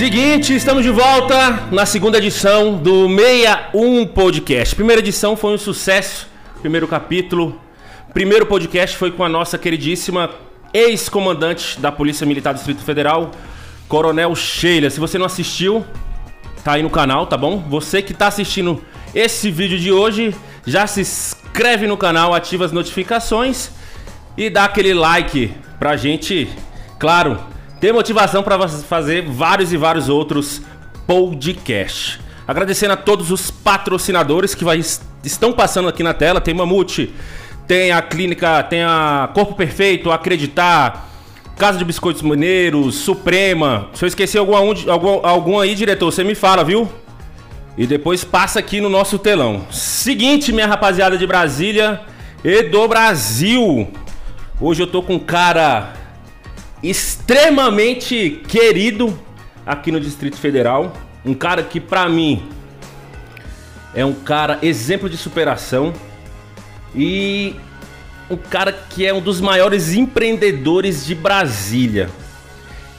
Seguinte, estamos de volta na segunda edição do 61 Podcast. Primeira edição foi um sucesso, primeiro capítulo. Primeiro podcast foi com a nossa queridíssima ex-comandante da Polícia Militar do Distrito Federal, Coronel Sheila. Se você não assistiu, tá aí no canal, tá bom? Você que tá assistindo esse vídeo de hoje, já se inscreve no canal, ativa as notificações e dá aquele like pra gente, claro, ter motivação para fazer vários e vários outros podcasts. Agradecendo a todos os patrocinadores que vai, estão passando aqui na tela. Tem Mamute, tem a clínica, tem a Corpo Perfeito, Acreditar, Casa de Biscoitos Mineiros, Suprema. Se eu esqueci algum, algum, aí, diretor, você me fala, viu? E depois passa aqui no nosso telão. Seguinte, minha rapaziada de Brasília e do Brasil. Hoje eu tô com um cara extremamente querido aqui no Distrito Federal. Um cara que, pra mim, é um cara exemplo de superação. E um cara que é um dos maiores empreendedores de Brasília.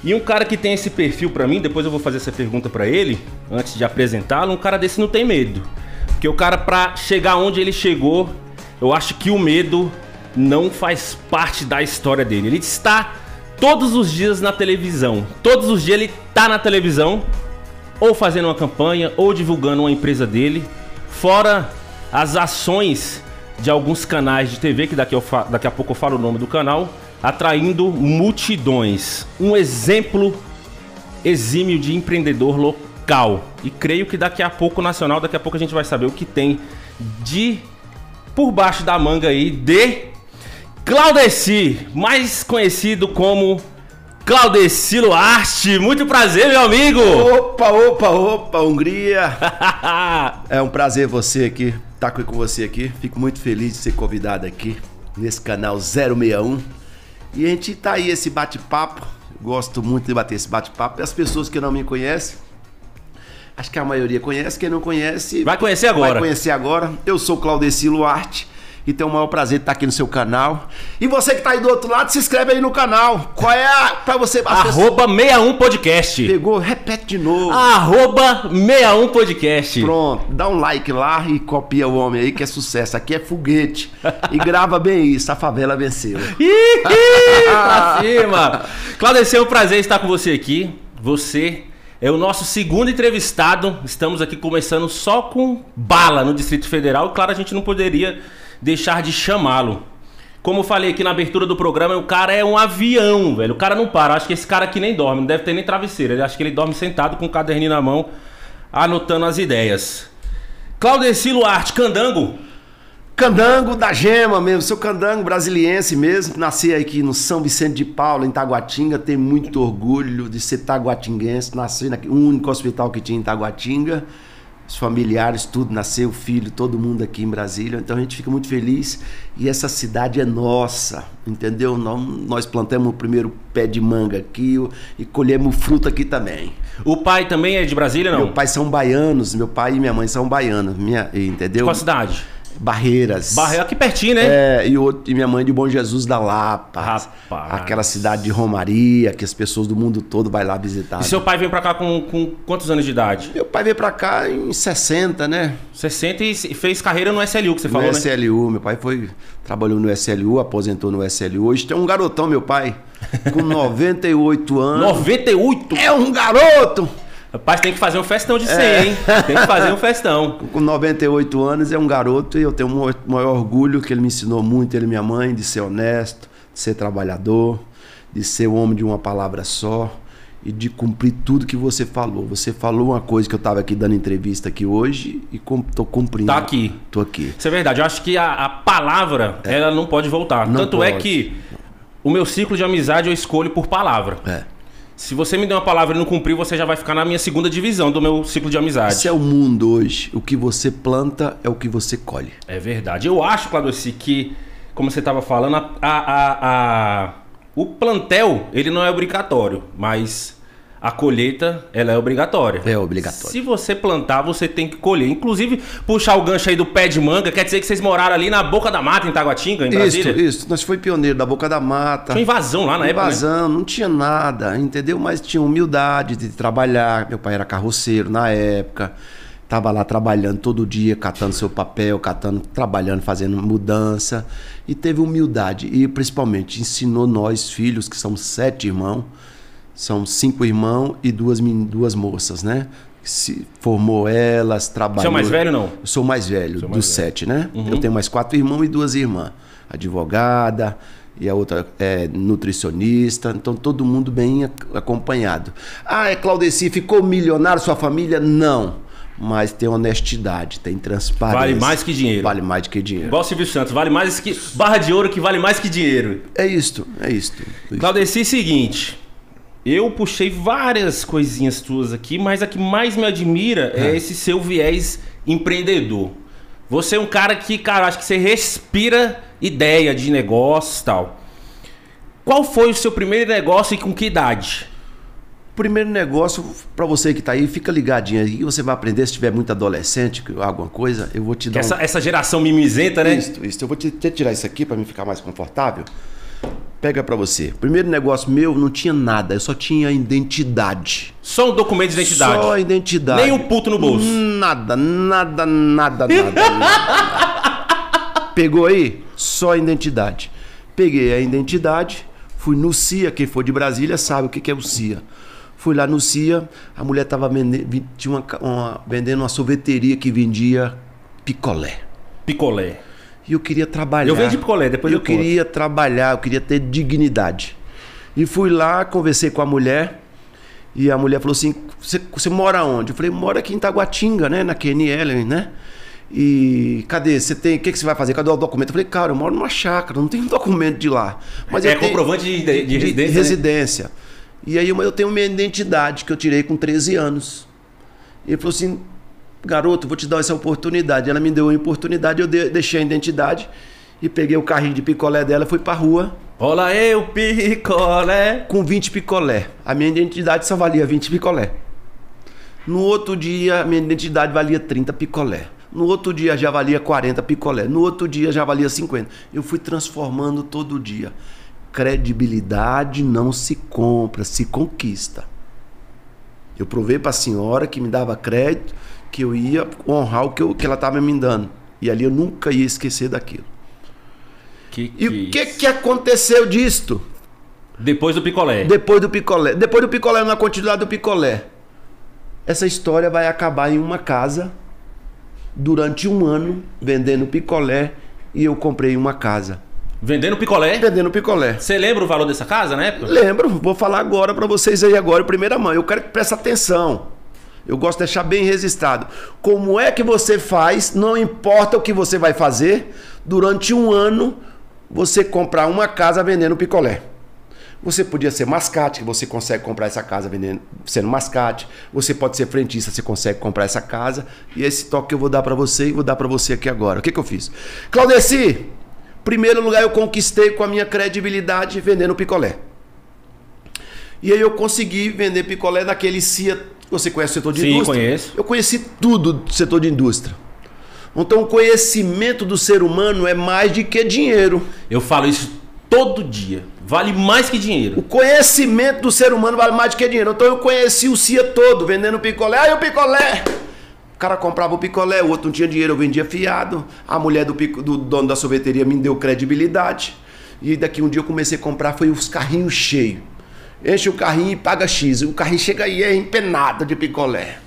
E um cara que tem esse perfil para mim, depois eu vou fazer essa pergunta para ele, antes de apresentá-lo, um cara desse não tem medo. Porque o cara para chegar onde ele chegou, eu acho que o medo não faz parte da história dele. Ele está todos os dias na televisão. Todos os dias ele tá na televisão, ou fazendo uma campanha, ou divulgando uma empresa dele. Fora as ações de alguns canais de TV, que daqui, daqui a pouco eu falo o nome do canal, atraindo multidões. Um exemplo exímio de empreendedor local. E creio que daqui a pouco nacional, daqui a pouco a gente vai saber o que tem de por baixo da manga aí de Claudeci, mais conhecido como Claudecilo Arte. Muito prazer, meu amigo. Opa, opa, opa, Hungria. é um prazer você aqui, estar tá com você aqui. Fico muito feliz de ser convidado aqui nesse canal 061. E a gente tá aí esse bate-papo. Gosto muito de bater esse bate-papo. E as pessoas que não me conhecem, acho que a maioria conhece. Quem não conhece, vai conhecer agora. Vai conhecer agora. Eu sou Claudecilo Arte e tem o maior prazer de estar aqui no seu canal. E você que está aí do outro lado, se inscreve aí no canal. Qual é a. Pra você. Arroba 61 Podcast. Pegou? Repete de novo. Arroba 61 Podcast. Pronto, dá um like lá e copia o homem aí que é sucesso. Aqui é foguete. E grava bem isso, a favela venceu. Ih, pra cima! Claudio, é um prazer estar com você aqui. Você é o nosso segundo entrevistado. Estamos aqui começando só com bala no Distrito Federal. Claro, a gente não poderia deixar de chamá-lo. Como eu falei aqui na abertura do programa, o cara é um avião, velho. O cara não para. Acho que esse cara aqui nem dorme, não deve ter nem travesseiro. Ele acho que ele dorme sentado com o caderninho na mão, anotando as ideias. Claudecilo Arte, candango. Candango da gema mesmo, sou candango brasiliense mesmo. Nasci aqui no São Vicente de Paulo, em Taguatinga. Tenho muito orgulho de ser taguatinguense. Nasci no único hospital que tinha em Taguatinga os familiares, tudo, nasceu, filho, todo mundo aqui em Brasília. Então a gente fica muito feliz e essa cidade é nossa, entendeu? Nós, nós plantamos o primeiro pé de manga aqui e colhemos fruta aqui também. O pai também é de Brasília, não? Meu pai são baianos, meu pai e minha mãe são baianos, minha, entendeu? Qual cidade? Barreiras. Barreiras, aqui pertinho, né? É, e, outro, e minha mãe de Bom Jesus da Lapa. Rapaz. Aquela cidade de Romaria, que as pessoas do mundo todo vai lá visitar. E seu pai veio pra cá com, com quantos anos de idade? Meu pai veio pra cá em 60, né? 60 e fez carreira no SLU, que você no falou, SLU. né? SLU, meu pai foi, trabalhou no SLU, aposentou no SLU. Hoje tem um garotão, meu pai, com 98 anos. 98? É um garoto! Rapaz, tem que fazer um festão de 100, é. hein? Tem que fazer um festão. Com 98 anos é um garoto e eu tenho o maior orgulho que ele me ensinou muito, ele e minha mãe, de ser honesto, de ser trabalhador, de ser o homem de uma palavra só e de cumprir tudo que você falou. Você falou uma coisa que eu estava aqui dando entrevista aqui hoje e estou cumprindo. Tá aqui. Tô aqui. Isso é verdade. Eu acho que a, a palavra, é. ela não pode voltar. Não Tanto é pode. é que o meu ciclo de amizade eu escolho por palavra. É. Se você me der uma palavra e não cumprir, você já vai ficar na minha segunda divisão do meu ciclo de amizade. Esse é o mundo hoje. O que você planta é o que você colhe. É verdade. Eu acho, Cladossi, que, como você estava falando, a, a, a, o plantel ele não é obrigatório, mas a colheita ela é obrigatória. É obrigatório. Se você plantar, você tem que colher. Inclusive, puxar o gancho aí do pé de manga, quer dizer que vocês moraram ali na boca da mata, em Taguatinga, em Isso, Brasília? isso. Nós foi pioneiro da Boca da Mata. Tinha invasão lá na época, né? Invasão, não tinha nada, entendeu? Mas tinha humildade de trabalhar. Meu pai era carroceiro na época. Tava lá trabalhando todo dia, catando seu papel, catando, trabalhando, fazendo mudança. E teve humildade. E principalmente ensinou nós, filhos, que somos sete irmãos. São cinco irmãos e duas, duas moças, né? Se formou elas, trabalhou. Você é o mais velho, não? Eu sou o mais velho Sou dos sete, né? Eu tenho mais quatro irmãos e duas irmãs. Advogada e a outra é nutricionista. Então todo mundo bem ac- acompanhado. Ah, é Claudeci, ficou milionário sua família? Não. Mas tem honestidade, tem transparência. Vale mais que dinheiro. Vale mais do que dinheiro. Igual Silvio Santos, vale mais que. Barra de ouro que vale mais que dinheiro. É isto, é isto. Claudeci, seguinte. Eu puxei várias coisinhas tuas aqui, mas a que mais me admira é esse seu viés empreendedor. Você é um cara que, cara, acho que você respira ideia de negócio e tal. Qual foi o seu primeiro negócio e com que idade? Primeiro negócio, para você que tá aí, fica ligadinho aí, você vai aprender se tiver muito adolescente, alguma coisa, eu vou te dar um... Essa, essa geração mimizenta, né? Isso, isso. Eu vou te, te tirar isso aqui para me ficar mais confortável. Pega para você. Primeiro negócio meu não tinha nada, eu só tinha identidade. Só um documento de identidade. Só identidade. Nem um puto no bolso. Nada, nada, nada, nada. nada. Pegou aí? Só identidade. Peguei a identidade, fui no CIA, quem for de Brasília sabe o que é o CIA. Fui lá no CIA, a mulher tava vendendo, tinha uma, uma- vendendo uma sorveteria que vendia picolé. Picolé. E eu queria trabalhar. Eu vendi picolé, depois eu eu conto. queria trabalhar, eu queria ter dignidade. E fui lá, conversei com a mulher. E a mulher falou assim: Você, mora onde? Eu falei: Moro aqui em Taguatinga, né? Na QNL, né? E cadê? Você tem. O que, que você vai fazer? Cadê o documento? Eu falei: Cara, eu moro numa chácara, não tenho documento de lá. Mas é eu tenho- comprovante de, de, de residência. né? residência. E aí eu eu tenho minha identidade que eu tirei com 13 anos. E ele falou assim: garoto, vou te dar essa oportunidade. Ela me deu a oportunidade, eu de- deixei a identidade e peguei o carrinho de picolé dela, fui pra rua Olha eu, picolé. com 20 picolé. A minha identidade só valia 20 picolé. No outro dia, a minha identidade valia 30 picolé. No outro dia já valia 40 picolé. No outro dia já valia 50. Eu fui transformando todo dia. Credibilidade não se compra, se conquista. Eu provei para a senhora que me dava crédito, que eu ia honrar o que, eu- que ela estava me dando. E ali eu nunca ia esquecer daquilo. Que, E o que, que aconteceu disto? Depois do picolé. Depois do picolé. Depois do picolé, na continuidade do picolé. Essa história vai acabar em uma casa durante um ano vendendo picolé e eu comprei uma casa. Vendendo picolé. Vendendo picolé. Você lembra o valor dessa casa na época? Lembro, vou falar agora para vocês aí agora, primeira mão. Eu quero que preste atenção. Eu gosto de deixar bem registrado. Como é que você faz, não importa o que você vai fazer, durante um ano você comprar uma casa vendendo picolé. Você podia ser mascate, que você consegue comprar essa casa vendendo, sendo mascate. Você pode ser frentista, você consegue comprar essa casa. E esse toque que eu vou dar para você e vou dar para você aqui agora. O que, que eu fiz? Claudeci, primeiro lugar eu conquistei com a minha credibilidade vendendo picolé. E aí eu consegui vender picolé naquele CIA. Você conhece o setor de Sim, indústria? conheço. Eu conheci tudo do setor de indústria. Então o conhecimento do ser humano é mais do que dinheiro. Eu falo isso todo dia. Vale mais que O dinheiro. conhecimento do ser humano vale mais do que dinheiro. Então eu conheci o CIA todo vendendo picolé. Aí o picolé! O cara comprava o picolé, o outro não tinha dinheiro, eu vendia fiado. A mulher do, pico- do dono da sorveteria me deu credibilidade. E daqui um dia eu comecei a comprar, foi os carrinhos cheios. Enche o carrinho e paga X. O carrinho chega aí é empenado de picolé.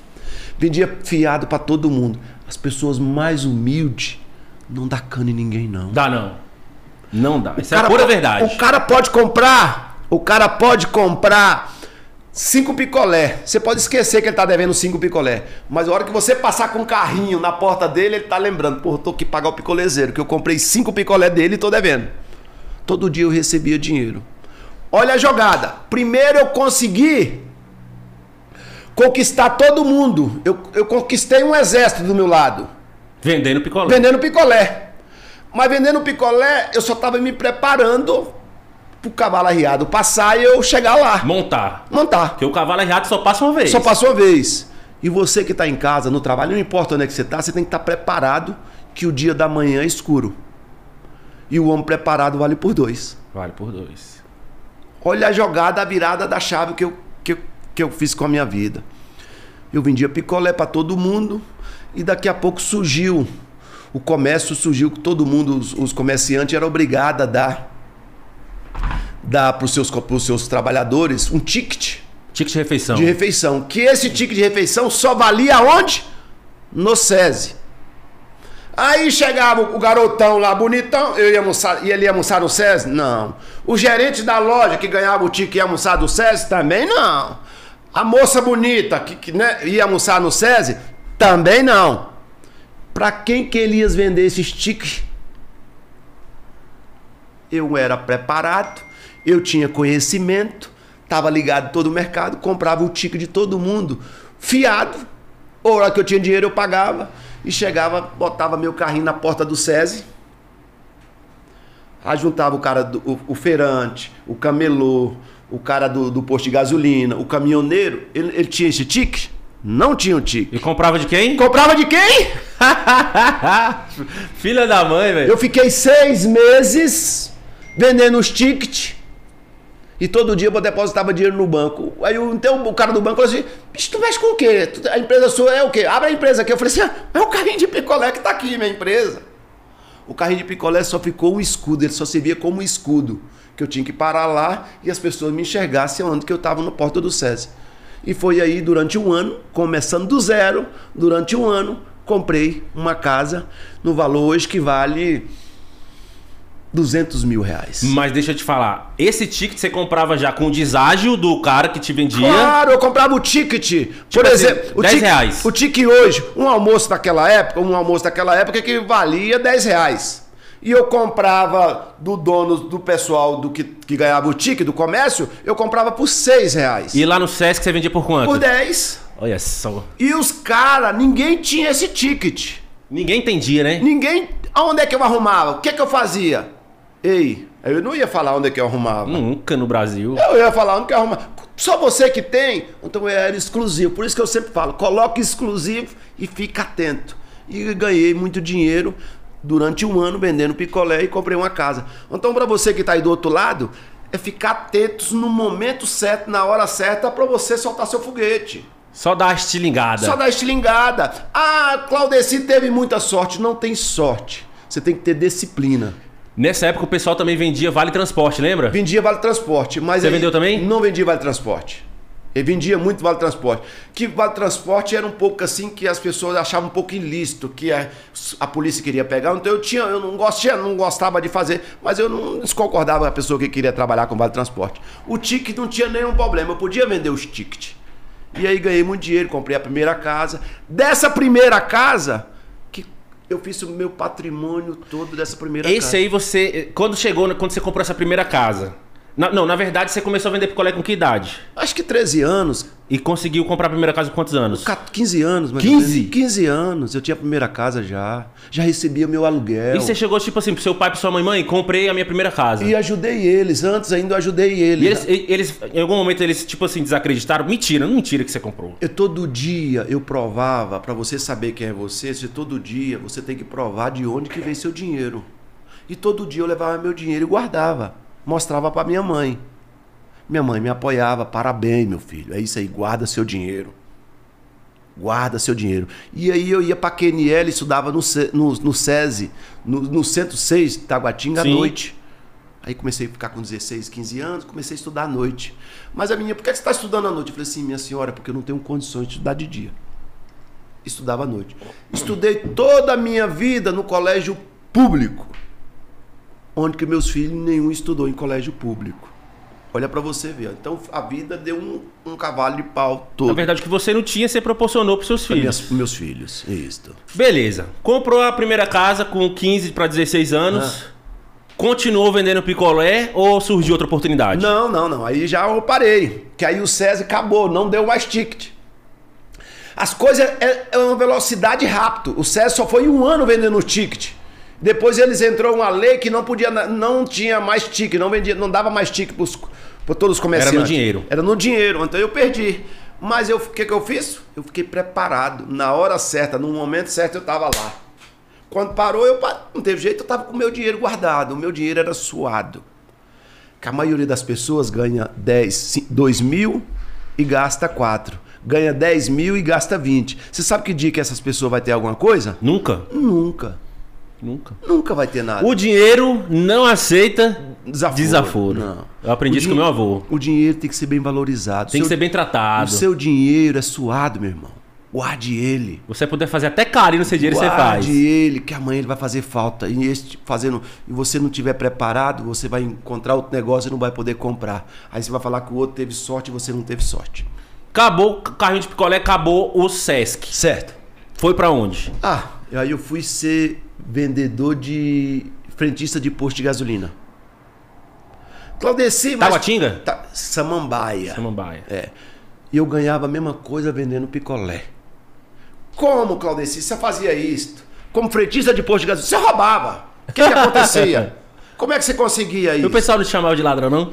Vendia fiado pra todo mundo. As pessoas mais humildes não dá cano em ninguém, não. Dá não. Não dá. Isso é pura verdade. O cara pode comprar. O cara pode comprar cinco picolé. Você pode esquecer que ele tá devendo cinco picolé. Mas a hora que você passar com um carrinho na porta dele, ele tá lembrando. Pô, eu tô aqui pagar o picolezeiro, que eu comprei cinco picolé dele e tô devendo. Todo dia eu recebia dinheiro. Olha a jogada. Primeiro eu consegui conquistar todo mundo. Eu, eu conquistei um exército do meu lado. Vendendo picolé. Vendendo picolé. Mas vendendo picolé, eu só estava me preparando pro cavalo arriado passar e eu chegar lá. Montar. Montar. Porque o cavalo errado só passa uma vez. Só passou uma vez. E você que está em casa, no trabalho, não importa onde é que você está, você tem que estar preparado que o dia da manhã é escuro. E o homem preparado vale por dois. Vale por dois. Olha a jogada, a virada da chave que eu, que eu, que eu fiz com a minha vida. Eu vendia picolé para todo mundo e daqui a pouco surgiu. O comércio surgiu que todo mundo, os, os comerciantes, eram obrigados a dar, dar para os seus, pros seus trabalhadores um ticket Ticket de refeição. de refeição. Que esse ticket de refeição só valia onde? No SESI. Aí chegava o garotão lá, bonitão, eu ia almoçar, e ele ia almoçar no SESI? Não. O gerente da loja que ganhava o ticket ia almoçar no SESI? Também não. A moça bonita que, que né, ia almoçar no SESI? Também não. Para quem que ele ia vender esses tickets? Eu era preparado, eu tinha conhecimento, estava ligado todo o mercado, comprava o ticket de todo mundo, fiado. A hora que eu tinha dinheiro eu pagava e chegava, botava meu carrinho na porta do SESI. Aí juntava o cara, do, o, o feirante, o camelô, o cara do, do posto de gasolina, o caminhoneiro. Ele, ele tinha esse ticket? Não tinha o ticket. E comprava de quem? Comprava de quem? Filha da mãe, velho. Eu fiquei seis meses vendendo os tickets. E todo dia eu depositava dinheiro no banco. Aí então o cara do banco falou assim: tu mexe com o quê? A empresa sua é o quê? Abre a empresa aqui. Eu falei assim: é o carrinho de picolé que tá aqui, minha empresa. O carrinho de picolé só ficou um escudo, ele só servia como um escudo. Que eu tinha que parar lá e as pessoas me enxergassem onde que eu estava no porta do SESI. E foi aí durante um ano, começando do zero, durante um ano, comprei uma casa no valor hoje que vale 200 mil reais. Mas deixa eu te falar, esse ticket você comprava já com o deságio do cara que te vendia. Claro, eu comprava o ticket. Por assim, exemplo, o 10 ticket, reais. o ticket hoje, um almoço daquela época, um almoço daquela época que valia 10 reais. E eu comprava do dono, do pessoal do que, que ganhava o ticket do comércio, eu comprava por 6 reais. E lá no Sesc você vendia por quanto? Por 10. Olha só. E os caras, ninguém tinha esse ticket. Ninguém entendia, né? Ninguém. Aonde é que eu arrumava? O que é que eu fazia? Ei, eu não ia falar onde é que eu arrumava. Nunca no Brasil. Eu ia falar, não quero arrumar. Só você que tem? Então era exclusivo. Por isso que eu sempre falo, coloque exclusivo e fica atento. E ganhei muito dinheiro durante um ano vendendo picolé e comprei uma casa. Então para você que está aí do outro lado, é ficar atentos no momento certo, na hora certa, para você soltar seu foguete. Só a estilingada. Só dar estilingada. Ah, Claudeci teve muita sorte. Não tem sorte. Você tem que ter disciplina. Nessa época o pessoal também vendia vale transporte, lembra? Vendia vale transporte, mas Você vendeu também? Não vendia vale transporte. Ele vendia muito vale transporte. Que vale transporte era um pouco assim que as pessoas achavam um pouco ilícito, que a, a polícia queria pegar. Então eu tinha, eu não gostava, não gostava de fazer, mas eu não desconcordava com a pessoa que queria trabalhar com vale transporte. O ticket não tinha nenhum problema, eu podia vender os tickets. E aí ganhei muito dinheiro, comprei a primeira casa. Dessa primeira casa eu fiz o meu patrimônio todo dessa primeira casa. Esse aí você. Quando chegou, quando você comprou essa primeira casa. Na- não, na verdade você começou a vender picolé com que idade? Acho que 13 anos, E conseguiu comprar a primeira casa com quantos anos? 15 anos, mais 15? ou menos. 15 anos. Eu tinha a primeira casa já. Já recebia meu aluguel. E você chegou tipo assim pro seu pai e pra sua mãe, mãe, comprei a minha primeira casa. E ajudei eles. Antes ainda eu ajudei eles. E eles, e- eles, em algum momento, eles, tipo assim, desacreditaram. Mentira, não mentira que você comprou. Eu todo dia eu provava, pra você saber quem é você, você todo dia você tem que provar de onde que vem seu dinheiro. E todo dia eu levava meu dinheiro e guardava. Mostrava pra minha mãe. Minha mãe me apoiava. Parabéns, meu filho. É isso aí, guarda seu dinheiro. Guarda seu dinheiro. E aí eu ia pra QNL, estudava no, no, no SESI, no, no Centro 6, Taguatinga, à noite. Aí comecei a ficar com 16, 15 anos, comecei a estudar à noite. Mas a minha, por que você está estudando à noite? Eu falei assim, minha senhora, porque eu não tenho condições de estudar de dia. Estudava à noite. Estudei toda a minha vida no colégio público. Onde que meus filhos nenhum estudou em colégio público. Olha pra você ver. Então a vida deu um, um cavalo de pau todo. Na verdade, o que você não tinha, você proporcionou pros seus filhos. minhas- meus filhos. Isso. Beleza. Comprou a primeira casa com 15 para 16 anos. Continuou vendendo picolé ou surgiu outra oportunidade? Não, não, não. Aí já eu parei. Que aí o César acabou, não deu mais ticket. As coisas é, é uma velocidade rápido. O César só foi um ano vendendo ticket. Depois eles entrou uma lei que não podia, não tinha mais tique, não vendia, não dava mais tique para todos os comerciantes. Era no dinheiro. Era no dinheiro, então eu perdi. Mas o que, que eu fiz? Eu fiquei preparado. Na hora certa, no momento certo, eu estava lá. Quando parou, eu não teve jeito, eu estava com o meu dinheiro guardado. O meu dinheiro era suado. Que a maioria das pessoas ganha 10, 2 mil e gasta 4. Ganha 10 mil e gasta 20. Você sabe que dia que essas pessoas vai ter alguma coisa? Nunca. Nunca. Nunca. Nunca vai ter nada. O dinheiro não aceita Desaforo. desaforo. Não. Eu aprendi O isso com meu avô. O dinheiro tem que ser bem valorizado. Tem que Seu- ser bem tratado. O seu dinheiro é suado, meu irmão. Guarde ele. Você puder fazer até carinho no seu dinheiro, você faz. Guarde ele, que amanhã ele vai fazer falta. E este fazendo, e você não tiver preparado, você vai encontrar outro negócio e não vai poder comprar. Aí você vai falar que o outro teve sorte e você não teve sorte. Acabou o carrinho de picolé, acabou o Sesc. Certo. Foi pra onde? Ah, aí eu fui ser vendedor de frentista de posto de gasolina. Claudeci, mas? Tá, Samambaia. Samambaia. É. E eu ganhava a mesma coisa vendendo picolé. Como, Claudeci? Você fazia isto? Como frentista de posto de gasolina? Você roubava. O que, que acontecia? Como é que você conseguia E isso? o pessoal não te chamava de ladrão, não?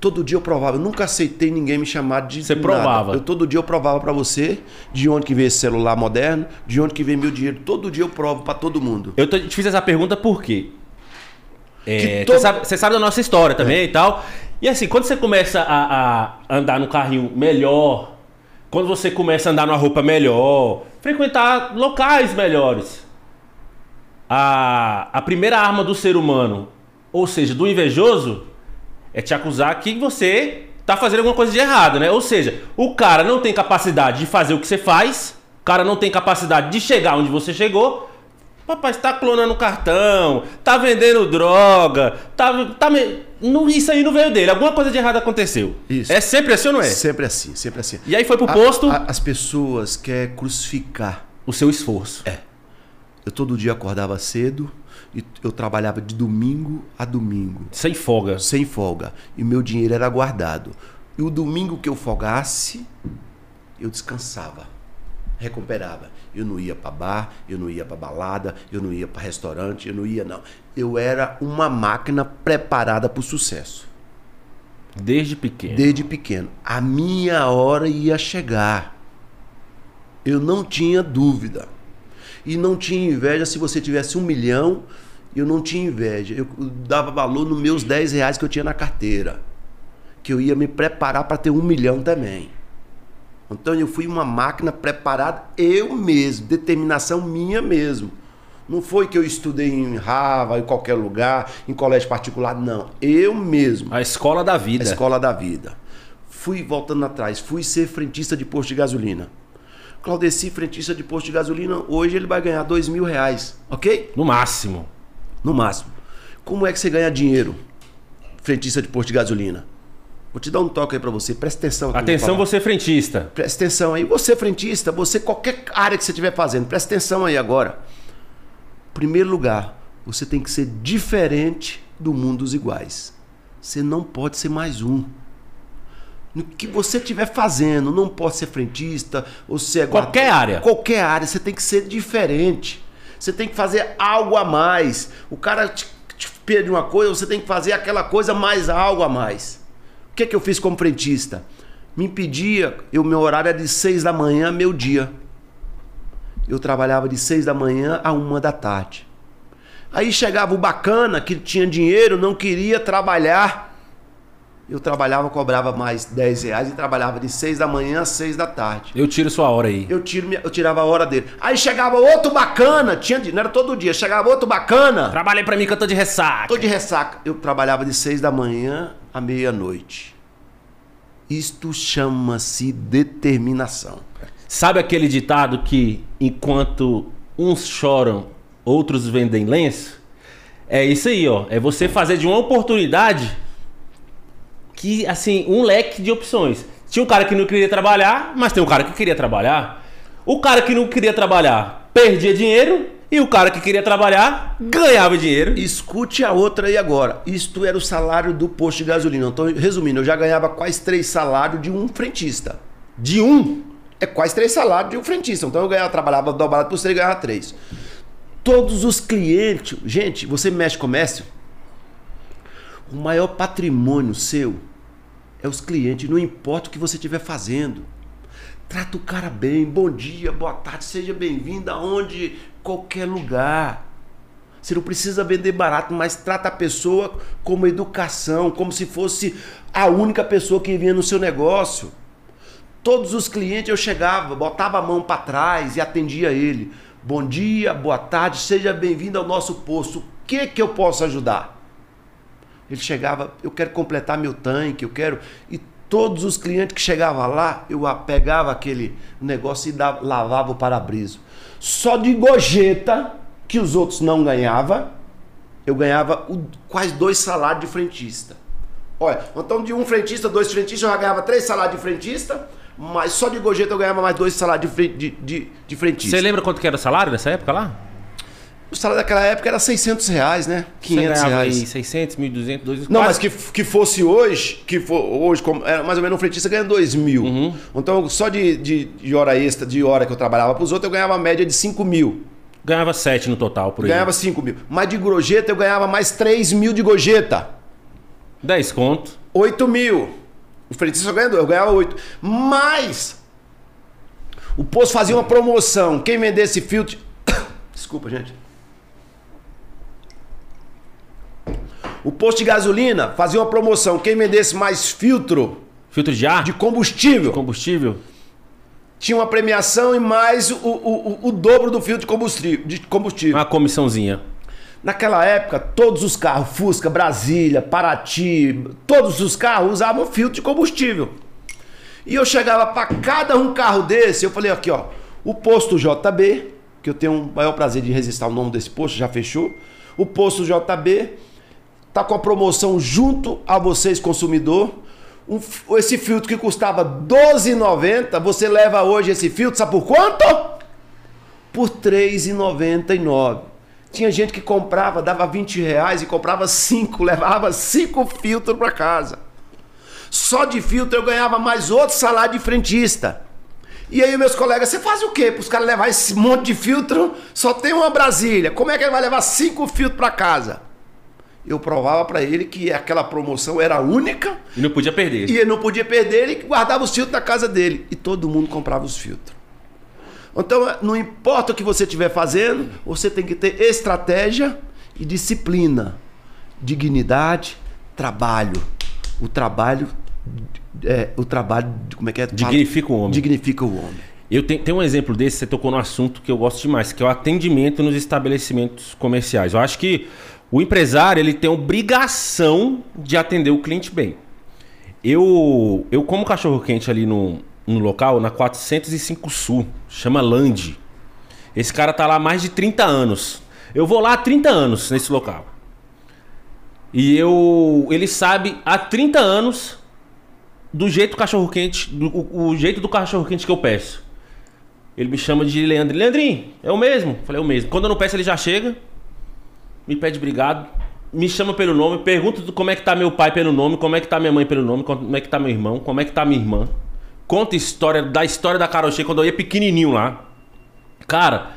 Todo dia eu provava. Eu nunca aceitei ninguém me chamar de Você nada. provava? Eu, todo dia eu provava pra você de onde que veio esse celular moderno, de onde que vem meu dinheiro. Todo dia eu provo pra todo mundo. Eu te fiz essa pergunta por quê? É, Que Você todo- sabe, você sabe da nossa história também e tal. E assim, quando você começa a, a andar no carrinho melhor, quando você começa a andar numa roupa melhor, frequentar locais melhores, a, a primeira arma do ser humano, ou seja, do invejoso, é te acusar que você tá fazendo alguma coisa de errado, né? Ou seja, o cara não tem capacidade de fazer o que você faz, o cara não tem capacidade de chegar onde você chegou. Papai, você tá clonando cartão, tá vendendo droga, tá. tá me- não, isso aí não veio dele. Alguma coisa de errado aconteceu. Isso. É sempre assim ou não é? Sempre assim, sempre assim. E aí foi pro A- posto a- as pessoas querem crucificar. o seu esforço. É. Eu todo dia acordava cedo e eu trabalhava de domingo a domingo, Sem folga. sem folga. E meu dinheiro era guardado. E o domingo que eu folgasse, eu descansava, recuperava. Eu não ia para bar, eu não ia para balada, eu não ia para restaurante, eu não ia não. Eu era uma máquina preparada para o sucesso. Desde pequeno. Desde pequeno. A minha hora ia chegar. Eu não tinha dúvida. E não tinha inveja se você tivesse um milhão, eu não tinha inveja. Eu dava valor nos meus 10 reais que eu tinha na carteira. Que eu ia me preparar para ter um milhão também. Então eu fui uma máquina preparada eu mesmo, determinação minha mesmo. Não foi que eu estudei em Harvard, em qualquer lugar, em colégio particular, não. Eu mesmo. A escola da A vida. escola da vida. Fui voltando atrás, fui ser frentista de posto de gasolina. Claudeci, frentista de posto de gasolina, hoje ele vai ganhar dois mil reais, ok? No máximo. No máximo. Como é que você ganha dinheiro, frentista de posto de gasolina? Vou te dar um toque aí pra você, presta atenção. Atenção, você frentista. Presta atenção aí. Você, frentista, você, qualquer área que você estiver fazendo, presta atenção aí agora. Primeiro lugar, você tem que ser diferente do mundo dos iguais. Você não pode ser mais um. No que você estiver fazendo, não pode ser frentista, ou ser é guarda- Qualquer área. Qualquer área, você tem que ser diferente. Você tem que fazer algo a mais. O cara te, te pede uma coisa, você tem que fazer aquela coisa mais algo a mais. O que, é que eu fiz como frentista? Me impedia, eu, meu horário era de seis da manhã, meu dia. Eu trabalhava de seis da manhã a uma da tarde. Aí chegava o bacana, que tinha dinheiro, não queria trabalhar. Eu trabalhava, cobrava mais 10 reais e trabalhava de seis da manhã às seis da tarde. Eu tiro sua hora aí. Eu, tiro, eu tirava a hora dele. Aí chegava outro bacana, tinha, não era todo dia, chegava outro bacana. Trabalhei pra mim que eu tô de ressaca. Tô de ressaca. Eu trabalhava de seis da manhã à meia-noite. Isto chama-se determinação. Sabe aquele ditado que enquanto uns choram, outros vendem lenço? É isso aí, ó. É você fazer de uma oportunidade que, assim, um leque de opções. Tinha um cara que não queria trabalhar, mas tem um cara que queria trabalhar. O cara que não queria trabalhar perdia dinheiro e o cara que queria trabalhar ganhava dinheiro. Escute a outra aí agora. Isto era o salário do posto de gasolina. Então, resumindo, eu já ganhava quase três salários de um frentista. De um. É quase três salários de um frentista. Então eu ganhava, trabalhava dobrado por três e ganhava três. todos os clientes. Gente, você mexe comércio? O maior patrimônio seu é os clientes, não importa o que você estiver fazendo. Trata o cara bem, bom dia, boa tarde, seja bem-vindo aonde, qualquer lugar. Você não precisa vender barato, mas trata a pessoa como educação, como se fosse a única pessoa que vinha no seu negócio. Todos os clientes eu chegava, botava a mão para trás e atendia ele. Bom dia, boa tarde, seja bem-vindo ao nosso posto. O que que eu posso ajudar? Ele chegava, eu quero completar meu tanque, eu quero. E todos os clientes que chegavam lá, eu pegava aquele negócio e dava, lavava o para-brisa. Só de gorjeta, que os outros não ganhavam, eu ganhava o, quase dois salários de frentista. Olha, então de um frentista, dois frentistas, eu já ganhava três salários de frentista, mas só de gorjeta eu ganhava mais dois salários de, de, de, de frentista. Você lembra quanto que era o salário nessa época lá? O salário daquela época era 600 reais, né? 500 Você reais. Aí 600, 1.200, 200, Não, mas que, que fosse hoje, que for hoje, como, era mais ou menos um frentista ganha 2 mil. Uhum. Então, só de, de, de hora extra, de hora que eu trabalhava pros outros, eu ganhava a média de 5 mil. Ganhava 7 no total, por aí. Ganhava 5 mil. Mas de gorjeta eu ganhava mais 3 mil de gorjeta. 10 conto. 8 mil. O frentista só ganha dois, eu ganhava 8. Mas o posto fazia uma promoção. Quem vendesse filtro. Desculpa, gente. O posto de gasolina fazia uma promoção. Quem vendesse mais filtro Filtro de ar? de combustível combustível? tinha uma premiação e mais o, o, o, o dobro do filtro de combustível. De combustível. Uma comissãozinha. Naquela época, todos os carros, Fusca, Brasília, Paraty, todos os carros usavam filtro de combustível. E eu chegava para cada um carro desse, eu falei aqui, ó, o posto JB, que eu tenho o maior prazer de registrar o nome desse posto, já fechou. O posto JB tá com a promoção junto a vocês consumidor. Um esse filtro que custava R$ 12,90, você leva hoje esse filtro, sabe por quanto? por R$ 3,99. Tinha gente que comprava, dava 20 reais e comprava cinco, levava cinco filtros para casa. Só de filtro eu ganhava mais outro salário de frentista. E aí meus colegas, você faz o quê para os caras levar esse monte de filtro? Só tem uma Brasília. Como é que ele vai levar cinco filtros para casa? Eu provava para ele que aquela promoção era única E não podia perder. e ele não podia perder, ele guardava os filtros na casa dele. E todo mundo comprava os filtros. Então, não importa o que você estiver fazendo, você tem que ter estratégia e disciplina. Dignidade, trabalho. O trabalho. É, o trabalho. Como é que é? Dignifica o homem. Dignifica o homem. Eu tenho, tem um exemplo desse, você tocou no assunto que eu gosto demais, que é o atendimento nos estabelecimentos comerciais. Eu acho que o empresário ele tem obrigação de atender o cliente bem. Eu, eu como cachorro quente ali no, no local, na 405 Sul, chama Land. Esse cara tá lá há mais de 30 anos. Eu vou lá há 30 anos nesse local. E eu. Ele sabe há 30 anos do jeito cachorro quente, do, o, o jeito do cachorro quente que eu peço. Ele me chama de Leandro. Leandrinho, é o mesmo? Falei, é o mesmo. Quando eu não peço, ele já chega, me pede obrigado, me chama pelo nome, pergunta como é que tá meu pai pelo nome, como é que tá minha mãe pelo nome, como é que tá meu irmão, como é que tá minha irmã. Conta história da história da Carol quando eu ia pequenininho lá. Cara,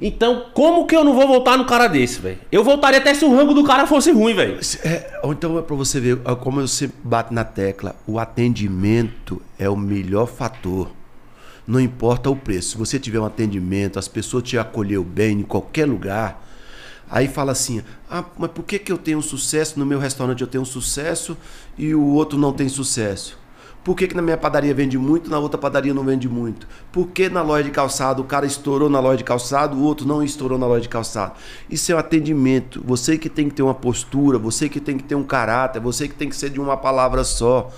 então como que eu não vou voltar no cara desse, velho? Eu voltaria até se o rango do cara fosse ruim, velho. É, então é pra você ver, como eu sempre bato na tecla, o atendimento é o melhor fator. Não importa o preço. Se você tiver um atendimento, as pessoas te acolheu bem em qualquer lugar, aí fala assim: "Ah, mas por que que eu tenho sucesso no meu restaurante eu tenho sucesso e o outro não tem sucesso?" Por que, que na minha padaria vende muito, na outra padaria não vende muito? Por que na loja de calçado o cara estourou na loja de calçado, o outro não estourou na loja de calçado? Isso é um atendimento. Você que tem que ter uma postura, você que tem que ter um caráter, você que tem que ser de uma palavra só.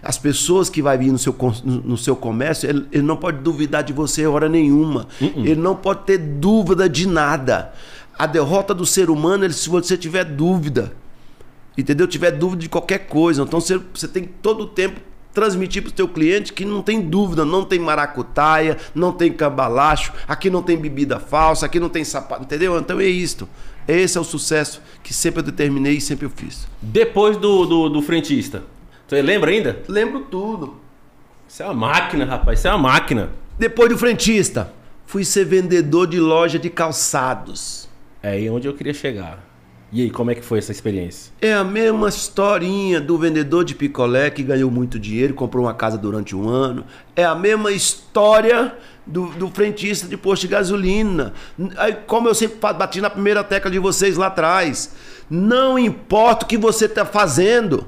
As pessoas que vai vir no seu, no seu comércio, ele, ele não pode duvidar de você hora nenhuma. Ele não pode ter dúvida de nada. A derrota do ser humano é se você tiver dúvida entendeu? Tiver dúvida de qualquer coisa. Então você, você tem que todo o tempo transmitir para o teu cliente que não tem dúvida, não tem maracutaia, não tem cambalacho, aqui não tem bebida falsa, aqui não tem sapato, entendeu? Então é isto. Esse é o sucesso que sempre eu determinei e sempre eu fiz. Depois do, do, do frentista. Você lembra ainda? Lembro tudo. Isso é uma máquina, rapaz. Isso é uma máquina. Depois do frentista, Fui ser vendedor de loja de calçados. É aí onde eu queria chegar. E aí, como é que foi essa experiência? É a mesma historinha do vendedor de picolé que ganhou muito dinheiro, comprou uma casa durante um ano. É a mesma história do, do frentista de posto de gasolina. Aí, como eu sempre bati na primeira tecla de vocês lá atrás. Não importa o que você está fazendo.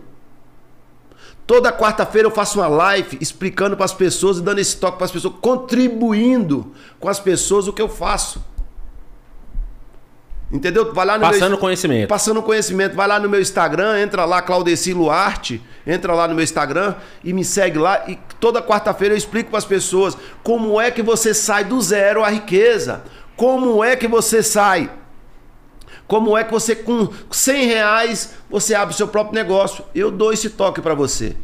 Toda quarta-feira eu faço uma live explicando para as pessoas e dando esse toque para as pessoas, contribuindo com as pessoas o que eu faço. Entendeu? Vai lá no passando meu, conhecimento. Passando conhecimento. Vai lá no meu Instagram, entra lá, Claudeci Luarte, entra lá no meu Instagram e me segue lá. E toda quarta-feira eu explico para as pessoas como é que você sai do zero à riqueza. Como é que você sai como é que você, com 100 reais, você abre seu próprio negócio? Eu dou esse toque para você.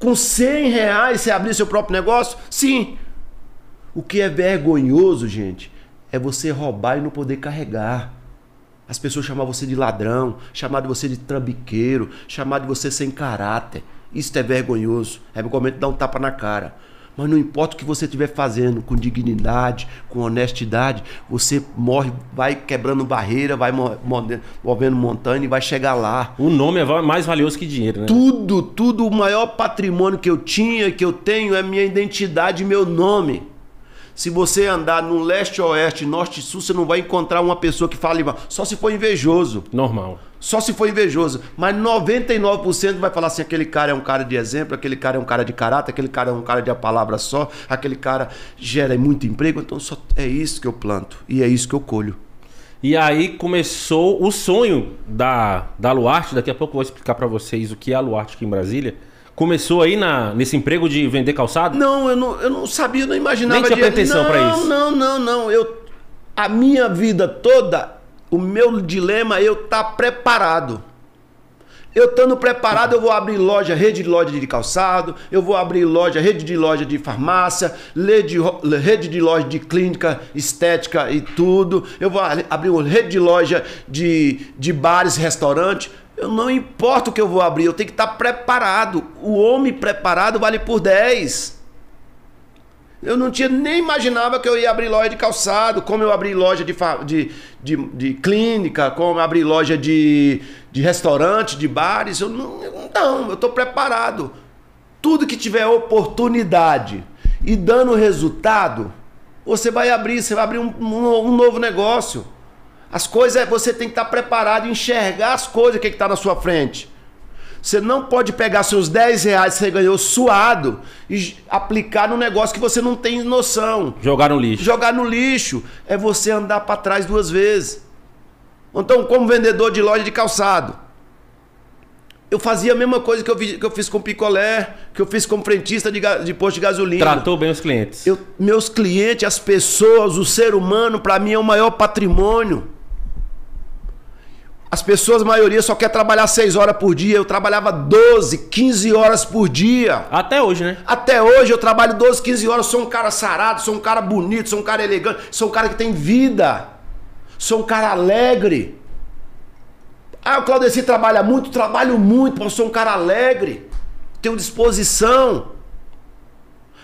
Com 100 reais você abrir seu próprio negócio? Sim. O que é vergonhoso, gente, é você roubar e não poder carregar. As pessoas chamam você de ladrão, chamar de você de trambiqueiro, chamar de você sem caráter. Isso é vergonhoso. É o momento de dar um tapa na cara. Mas não importa o que você estiver fazendo, com dignidade, com honestidade, você morre, vai quebrando barreira, vai movendo montanha e vai chegar lá. O nome é mais valioso que dinheiro, né? Tudo, tudo, o maior patrimônio que eu tinha, que eu tenho, é minha identidade e meu nome. Se você andar no leste, oeste, norte e sul, você não vai encontrar uma pessoa que fale mal. Só se for invejoso. Normal. Só se for invejoso. Mas 99% vai falar assim: aquele cara é um cara de exemplo, aquele cara é um cara de caráter, aquele cara é um cara de a palavra só, aquele cara gera muito emprego. Então só é isso que eu planto e é isso que eu colho. E aí começou o sonho da, da Luarte. Daqui a pouco eu vou explicar para vocês o que é a Luarte aqui em Brasília. Começou aí na, nesse emprego de vender calçado? Não, eu não, eu não sabia, eu não imaginava. Nem tinha de... pretensão para isso. Não, não, não. Eu, a minha vida toda o meu dilema é eu estar tá preparado. Eu estando preparado, eu vou abrir loja, rede de loja de calçado, eu vou abrir loja, rede de loja de farmácia, rede de loja de clínica, estética e tudo. Eu vou abrir uma rede de loja de, de bares, restaurante. Eu não importa o que eu vou abrir, eu tenho que estar preparado. O homem preparado vale por 10. Eu não tinha nem imaginava que eu ia abrir loja de calçado, como eu abri loja de, de, de, de clínica, como eu abri loja de, de restaurante, de bares. Eu não, não eu estou preparado. Tudo que tiver oportunidade e dando resultado, você vai abrir, você vai abrir um, um, um novo negócio. As coisas, você tem que estar preparado e enxergar as coisas que está na sua frente. Você não pode pegar seus 10 reais que você ganhou suado e aplicar no negócio que você não tem noção. Jogar no lixo. Jogar no lixo é você andar para trás duas vezes. Então, como vendedor de loja de calçado, eu fazia a mesma coisa que eu, vi, que eu fiz com picolé, que eu fiz como frentista de, de posto de gasolina. Tratou bem os clientes. Eu, meus clientes, as pessoas, o ser humano, para mim é o maior patrimônio. As pessoas, a maioria, só quer trabalhar 6 horas por dia. Eu trabalhava 12, 15 horas por dia. Até hoje, né? Até hoje eu trabalho 12, 15 horas. Sou um cara sarado, sou um cara bonito, sou um cara elegante, sou um cara que tem vida. Sou um cara alegre. Ah, o Claudeci trabalha muito, trabalho muito, mas sou um cara alegre. Tenho disposição.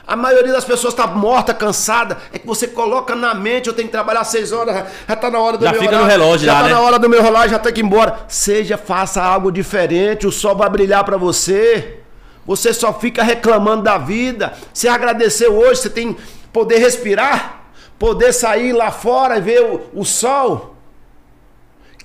A maioria das pessoas está morta, cansada. É que você coloca na mente, eu tenho que trabalhar seis horas, já está na hora do já meu fica no relógio, já, está né? na hora do meu relógio, já tem que ir embora. Seja, faça algo diferente, o sol vai brilhar para você. Você só fica reclamando da vida. Você agradeceu hoje, você tem poder respirar, poder sair lá fora e ver o, o sol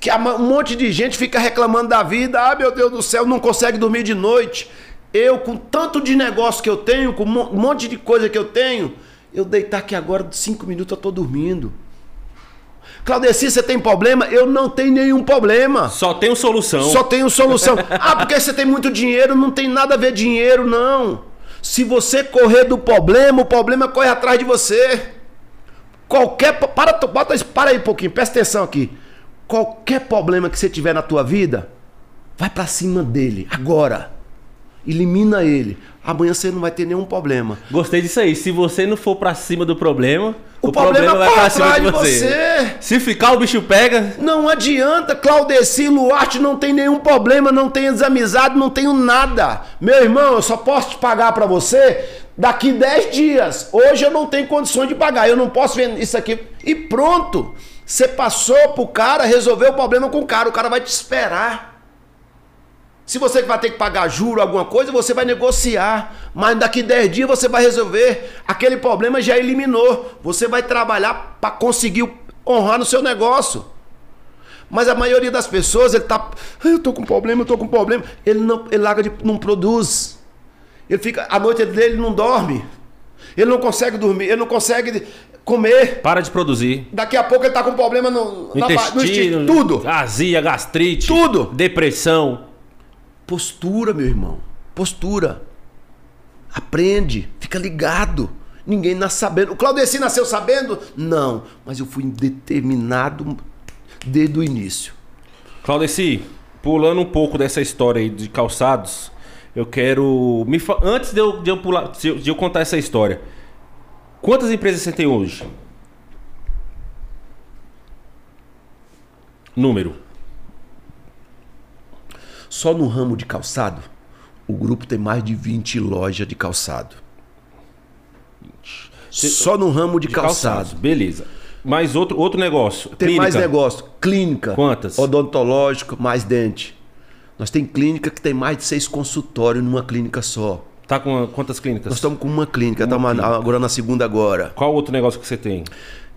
que um monte de gente fica reclamando da vida. Ah, meu Deus do céu, não consegue dormir de noite. Eu, com tanto de negócio que eu tenho, com um monte de coisa que eu tenho, eu deitar aqui agora, cinco minutos eu tô dormindo. Claudeci, você tem problema? Eu não tenho nenhum problema. Só tenho solução. Só tenho solução. ah, porque você tem muito dinheiro, não tem nada a ver dinheiro, não. Se você correr do problema, o problema corre atrás de você. Qualquer. Para, bota, para aí um pouquinho, presta atenção aqui. Qualquer problema que você tiver na tua vida, vai para cima dele, agora. Elimina ele. Amanhã você não vai ter nenhum problema. Gostei disso aí. Se você não for para cima do problema, o, o problema, problema, vai pra cima de você. você. Se ficar, o bicho pega. Não adianta, Claudeci, Luarte, não tem nenhum problema, não tenho desamizade, não tenho nada. Meu irmão, eu só posso te pagar para você Daqui 10 dias. Hoje eu não tenho condições de pagar. Eu não posso vender isso aqui. E pronto. Você passou pro cara, resolveu o problema com o cara. O cara vai te esperar. Se você vai ter que pagar juro, alguma coisa, você vai negociar. Mas daqui 10 dias você vai resolver. Aquele problema já eliminou. Você vai trabalhar para conseguir honrar no seu negócio. Mas a maioria das pessoas, ele tá. Eu tô com problema, eu tô com problema. Ele não, ele larga de. não produz. Ele fica. A noite dele não dorme. Ele não consegue dormir, ele não consegue comer. Para de produzir. Daqui a pouco ele tá com problema no, na, intestino, no intestino. Tudo. Azia, gastrite. Tudo. Depressão. Postura, meu irmão. Postura. Aprende. Fica ligado. Ninguém nasce sabendo. O Claudeci nasceu sabendo? Não. Mas eu fui determinado desde o início. Claudeci, pulando um pouco dessa história aí de calçados, eu quero. Me fa... Antes de eu, de eu pular, de eu contar essa história, quantas empresas você tem hoje? Número. Só no ramo de calçado, o grupo tem mais de 20 lojas de calçado. Só no ramo de, de calçado. Calçados. Beleza. Mais outro, outro negócio. Tem clínica. mais negócio. Clínica. Quantas? Odontológico, mais dente. Nós tem clínica que tem mais de seis consultórios numa clínica só. Tá com quantas clínicas? Nós estamos com uma clínica, estamos agora na segunda agora. Qual outro negócio que você tem?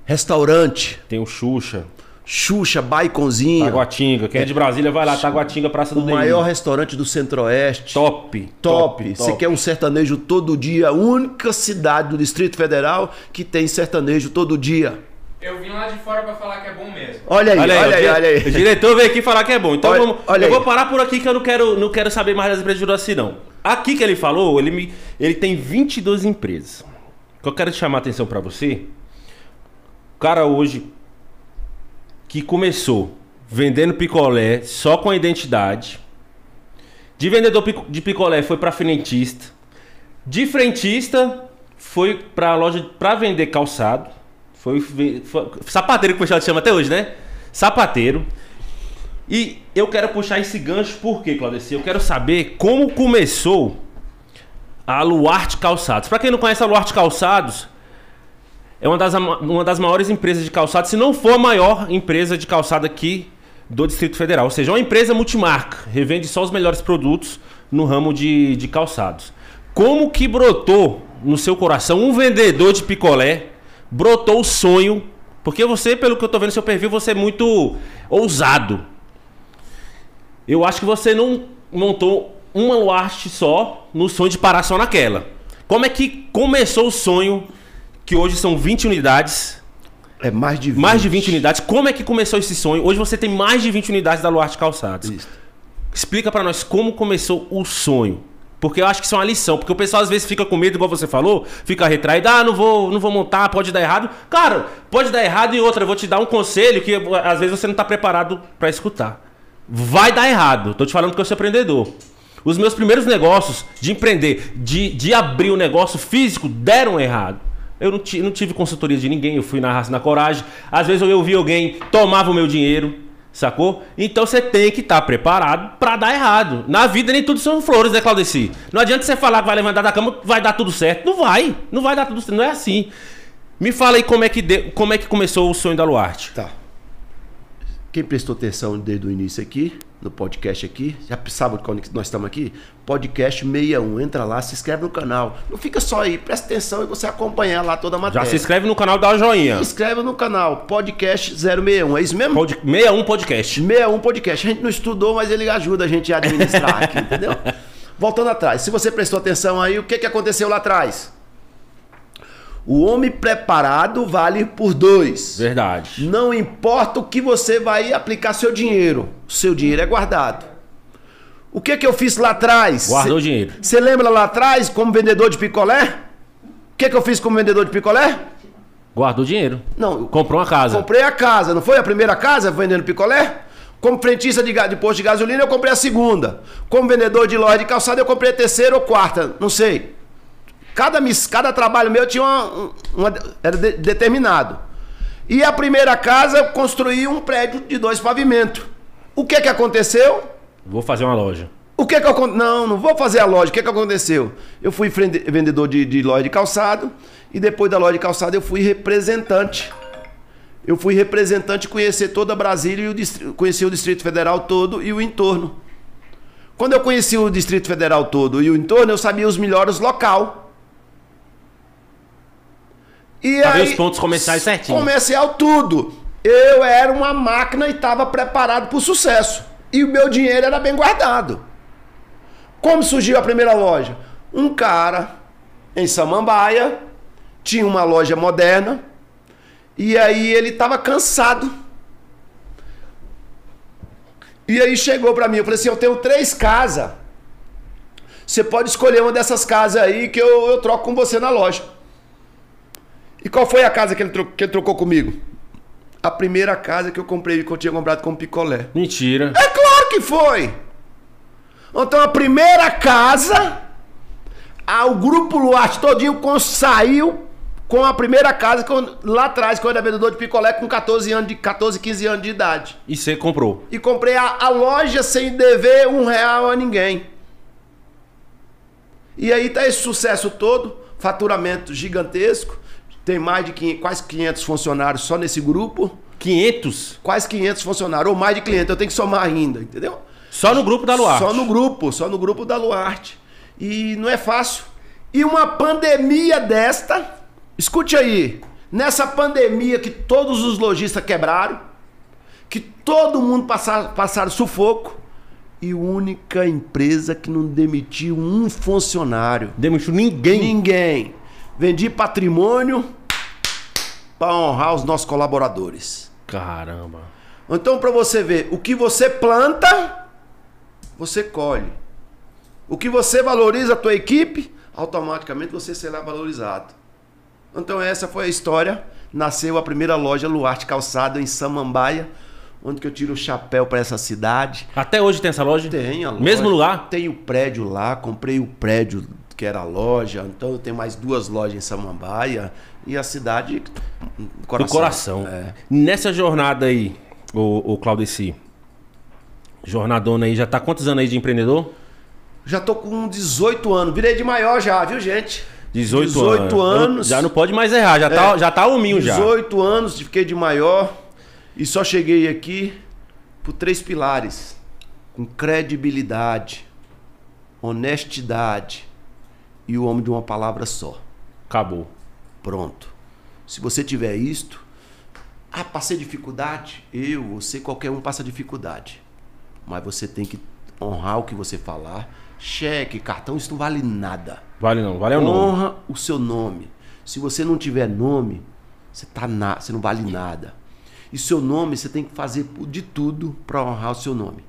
Restaurante. Tem o Xuxa. Xuxa, Baiconzinho. Taguatinga. Quem é, é de Brasília vai lá, Taguatinga, Praça do O maior restaurante do Centro-Oeste. Top. Top. Top. Você quer um sertanejo todo dia? A única cidade do Distrito Federal que tem sertanejo todo dia. Eu vim lá de fora pra falar que é bom mesmo. Olha aí, olha, olha aí, olha aí. O diretor veio aqui falar que é bom. Então olha, vamos. Olha eu aí. vou parar por aqui que eu não quero, não quero saber mais das empresas de Juraci, não. Aqui que ele falou, ele, me, ele tem 22 empresas. O que eu quero chamar a atenção para você. O cara hoje que começou vendendo picolé só com a identidade. De vendedor de picolé foi para frentista. De frentista foi para loja para vender calçado. Foi, foi, sapateiro que o pessoal chama até hoje, né? Sapateiro. E eu quero puxar esse gancho porque, Claudeci, eu quero saber como começou a Luarte Calçados. Para quem não conhece a Luarte Calçados, é uma das, uma das maiores empresas de calçados, se não for a maior empresa de calçado aqui do Distrito Federal. Ou seja, é uma empresa multimarca, revende só os melhores produtos no ramo de, de calçados. Como que brotou no seu coração um vendedor de picolé brotou o sonho. Porque você, pelo que eu tô vendo no seu perfil, você é muito ousado. Eu acho que você não montou uma Luarte só no sonho de parar só naquela. Como é que começou o sonho, que hoje são 20 unidades? É mais de 20. Mais de 20 unidades. Como é que começou esse sonho? Hoje você tem mais de 20 unidades da Luarte Calçados. Isso. Explica para nós como começou o sonho. Porque eu acho que isso é uma lição. Porque o pessoal às vezes fica com medo, igual você falou, fica retraído, ah, não vou, não vou montar, pode dar errado. Cara, pode dar errado e outra, eu vou te dar um conselho que às vezes você não está preparado para escutar. Vai dar errado. Tô te falando que eu sou empreendedor. Os meus primeiros negócios de empreender, de, de abrir o um negócio físico, deram errado. Eu não, não tive consultoria de ninguém, eu fui na raça, na coragem. Às vezes eu ouvi alguém, tomava o meu dinheiro. Sacou? Então você tem que estar tá preparado para dar errado. Na vida nem tudo são flores, né, Claudeci? Não adianta você falar que vai levantar da cama, vai dar tudo certo. Não vai. Não vai dar tudo certo. Não é assim. Me fala aí como é que, de... como é que começou o sonho da Luarte. Tá. Quem prestou atenção desde o início aqui, no podcast aqui. Já sabe quando nós estamos aqui? Podcast 61. Entra lá, se inscreve no canal. Não fica só aí, presta atenção e você acompanhar lá toda a matéria. Já se inscreve no canal, dá uma joinha. Se inscreve no canal, Podcast 061. É isso mesmo? Pod... 61 Podcast. 61 Podcast. A gente não estudou, mas ele ajuda a gente a administrar aqui, entendeu? Voltando atrás, se você prestou atenção aí, o que, que aconteceu lá atrás? O homem preparado vale por dois. Verdade. Não importa o que você vai aplicar seu dinheiro. Seu dinheiro é guardado. O que que eu fiz lá atrás? Guardou o dinheiro. Você lembra lá atrás como vendedor de picolé? O que que eu fiz como vendedor de picolé? Guardou dinheiro. Não. Comprou uma casa. Comprei a casa. Não foi a primeira casa vendendo picolé? Como frentista de, de posto de gasolina, eu comprei a segunda. Como vendedor de loja de calçado, eu comprei a terceira ou quarta. Não sei. Cada, cada trabalho meu tinha uma, uma era de, determinado. E a primeira casa eu construí um prédio de dois pavimentos. O que que aconteceu? Vou fazer uma loja. O que que eu... Não, não vou fazer a loja. O que que aconteceu? Eu fui vendedor de, de loja de calçado e depois da loja de calçado eu fui representante. Eu fui representante conhecer toda Brasília e o distri... conhecer o Distrito Federal todo e o entorno. Quando eu conheci o Distrito Federal todo e o entorno, eu sabia os melhores local. E Sabia os pontos comerciais certinho. Comercial tudo. Eu era uma máquina e estava preparado para o sucesso. E o meu dinheiro era bem guardado. Como surgiu a primeira loja? Um cara em Samambaia tinha uma loja moderna e aí ele estava cansado. E aí chegou para mim, eu falei assim, eu tenho três casas. Você pode escolher uma dessas casas aí que eu, eu troco com você na loja. E qual foi a casa que ele, tro- que ele trocou comigo? A primeira casa que eu comprei, que eu tinha comprado com picolé. Mentira. É claro que foi! Então a primeira casa, ah, o grupo Luarte todinho com- saiu com a primeira casa que eu- lá atrás, que eu era vendedor de picolé com 14 anos, de 14, 15 anos de idade. E você comprou. E comprei a, a loja sem dever um real a ninguém. E aí tá esse sucesso todo, faturamento gigantesco. Tem mais de 500, quase 500 funcionários só nesse grupo. 500? Quase 500 funcionários, ou mais de cliente, eu tenho que somar ainda, entendeu? Só no grupo da Luar. Só no grupo, só no grupo da Luarte. E não é fácil. E uma pandemia desta, escute aí, nessa pandemia que todos os lojistas quebraram, que todo mundo passaram, passaram sufoco, e única empresa que não demitiu um funcionário. Demitiu ninguém. Ninguém. Vendi patrimônio para honrar os nossos colaboradores. Caramba. Então, para você ver, o que você planta, você colhe. O que você valoriza a tua equipe, automaticamente você será valorizado. Então, essa foi a história. Nasceu a primeira loja Luarte Calçado em Samambaia, onde que eu tiro o chapéu para essa cidade. Até hoje tem essa loja? Tem a loja. Mesmo lugar? Tem o prédio lá, comprei o prédio que era a loja, então eu tenho mais duas lojas em Samambaia e a cidade do coração. Do coração. É. Nessa jornada aí, o, o Claudeci, jornadona aí, já tá quantos anos aí de empreendedor? Já tô com 18 anos, virei de maior já, viu gente? 18, 18 anos. Já não pode mais errar, já, tá, É. já tá hominho já. 18 anos, fiquei de maior e só cheguei aqui por três pilares: com credibilidade, honestidade e o homem de uma palavra só. Acabou. Pronto. Se você tiver isto, ah, passei dificuldade? Eu, você, qualquer um passa dificuldade. Mas você tem que honrar o que você falar. Cheque, cartão, isso não vale nada. Vale não, vale o nome. Honra o seu nome. Se você não tiver nome, você, tá na, você não vale nada. E seu nome, você tem que fazer de tudo para honrar o seu nome.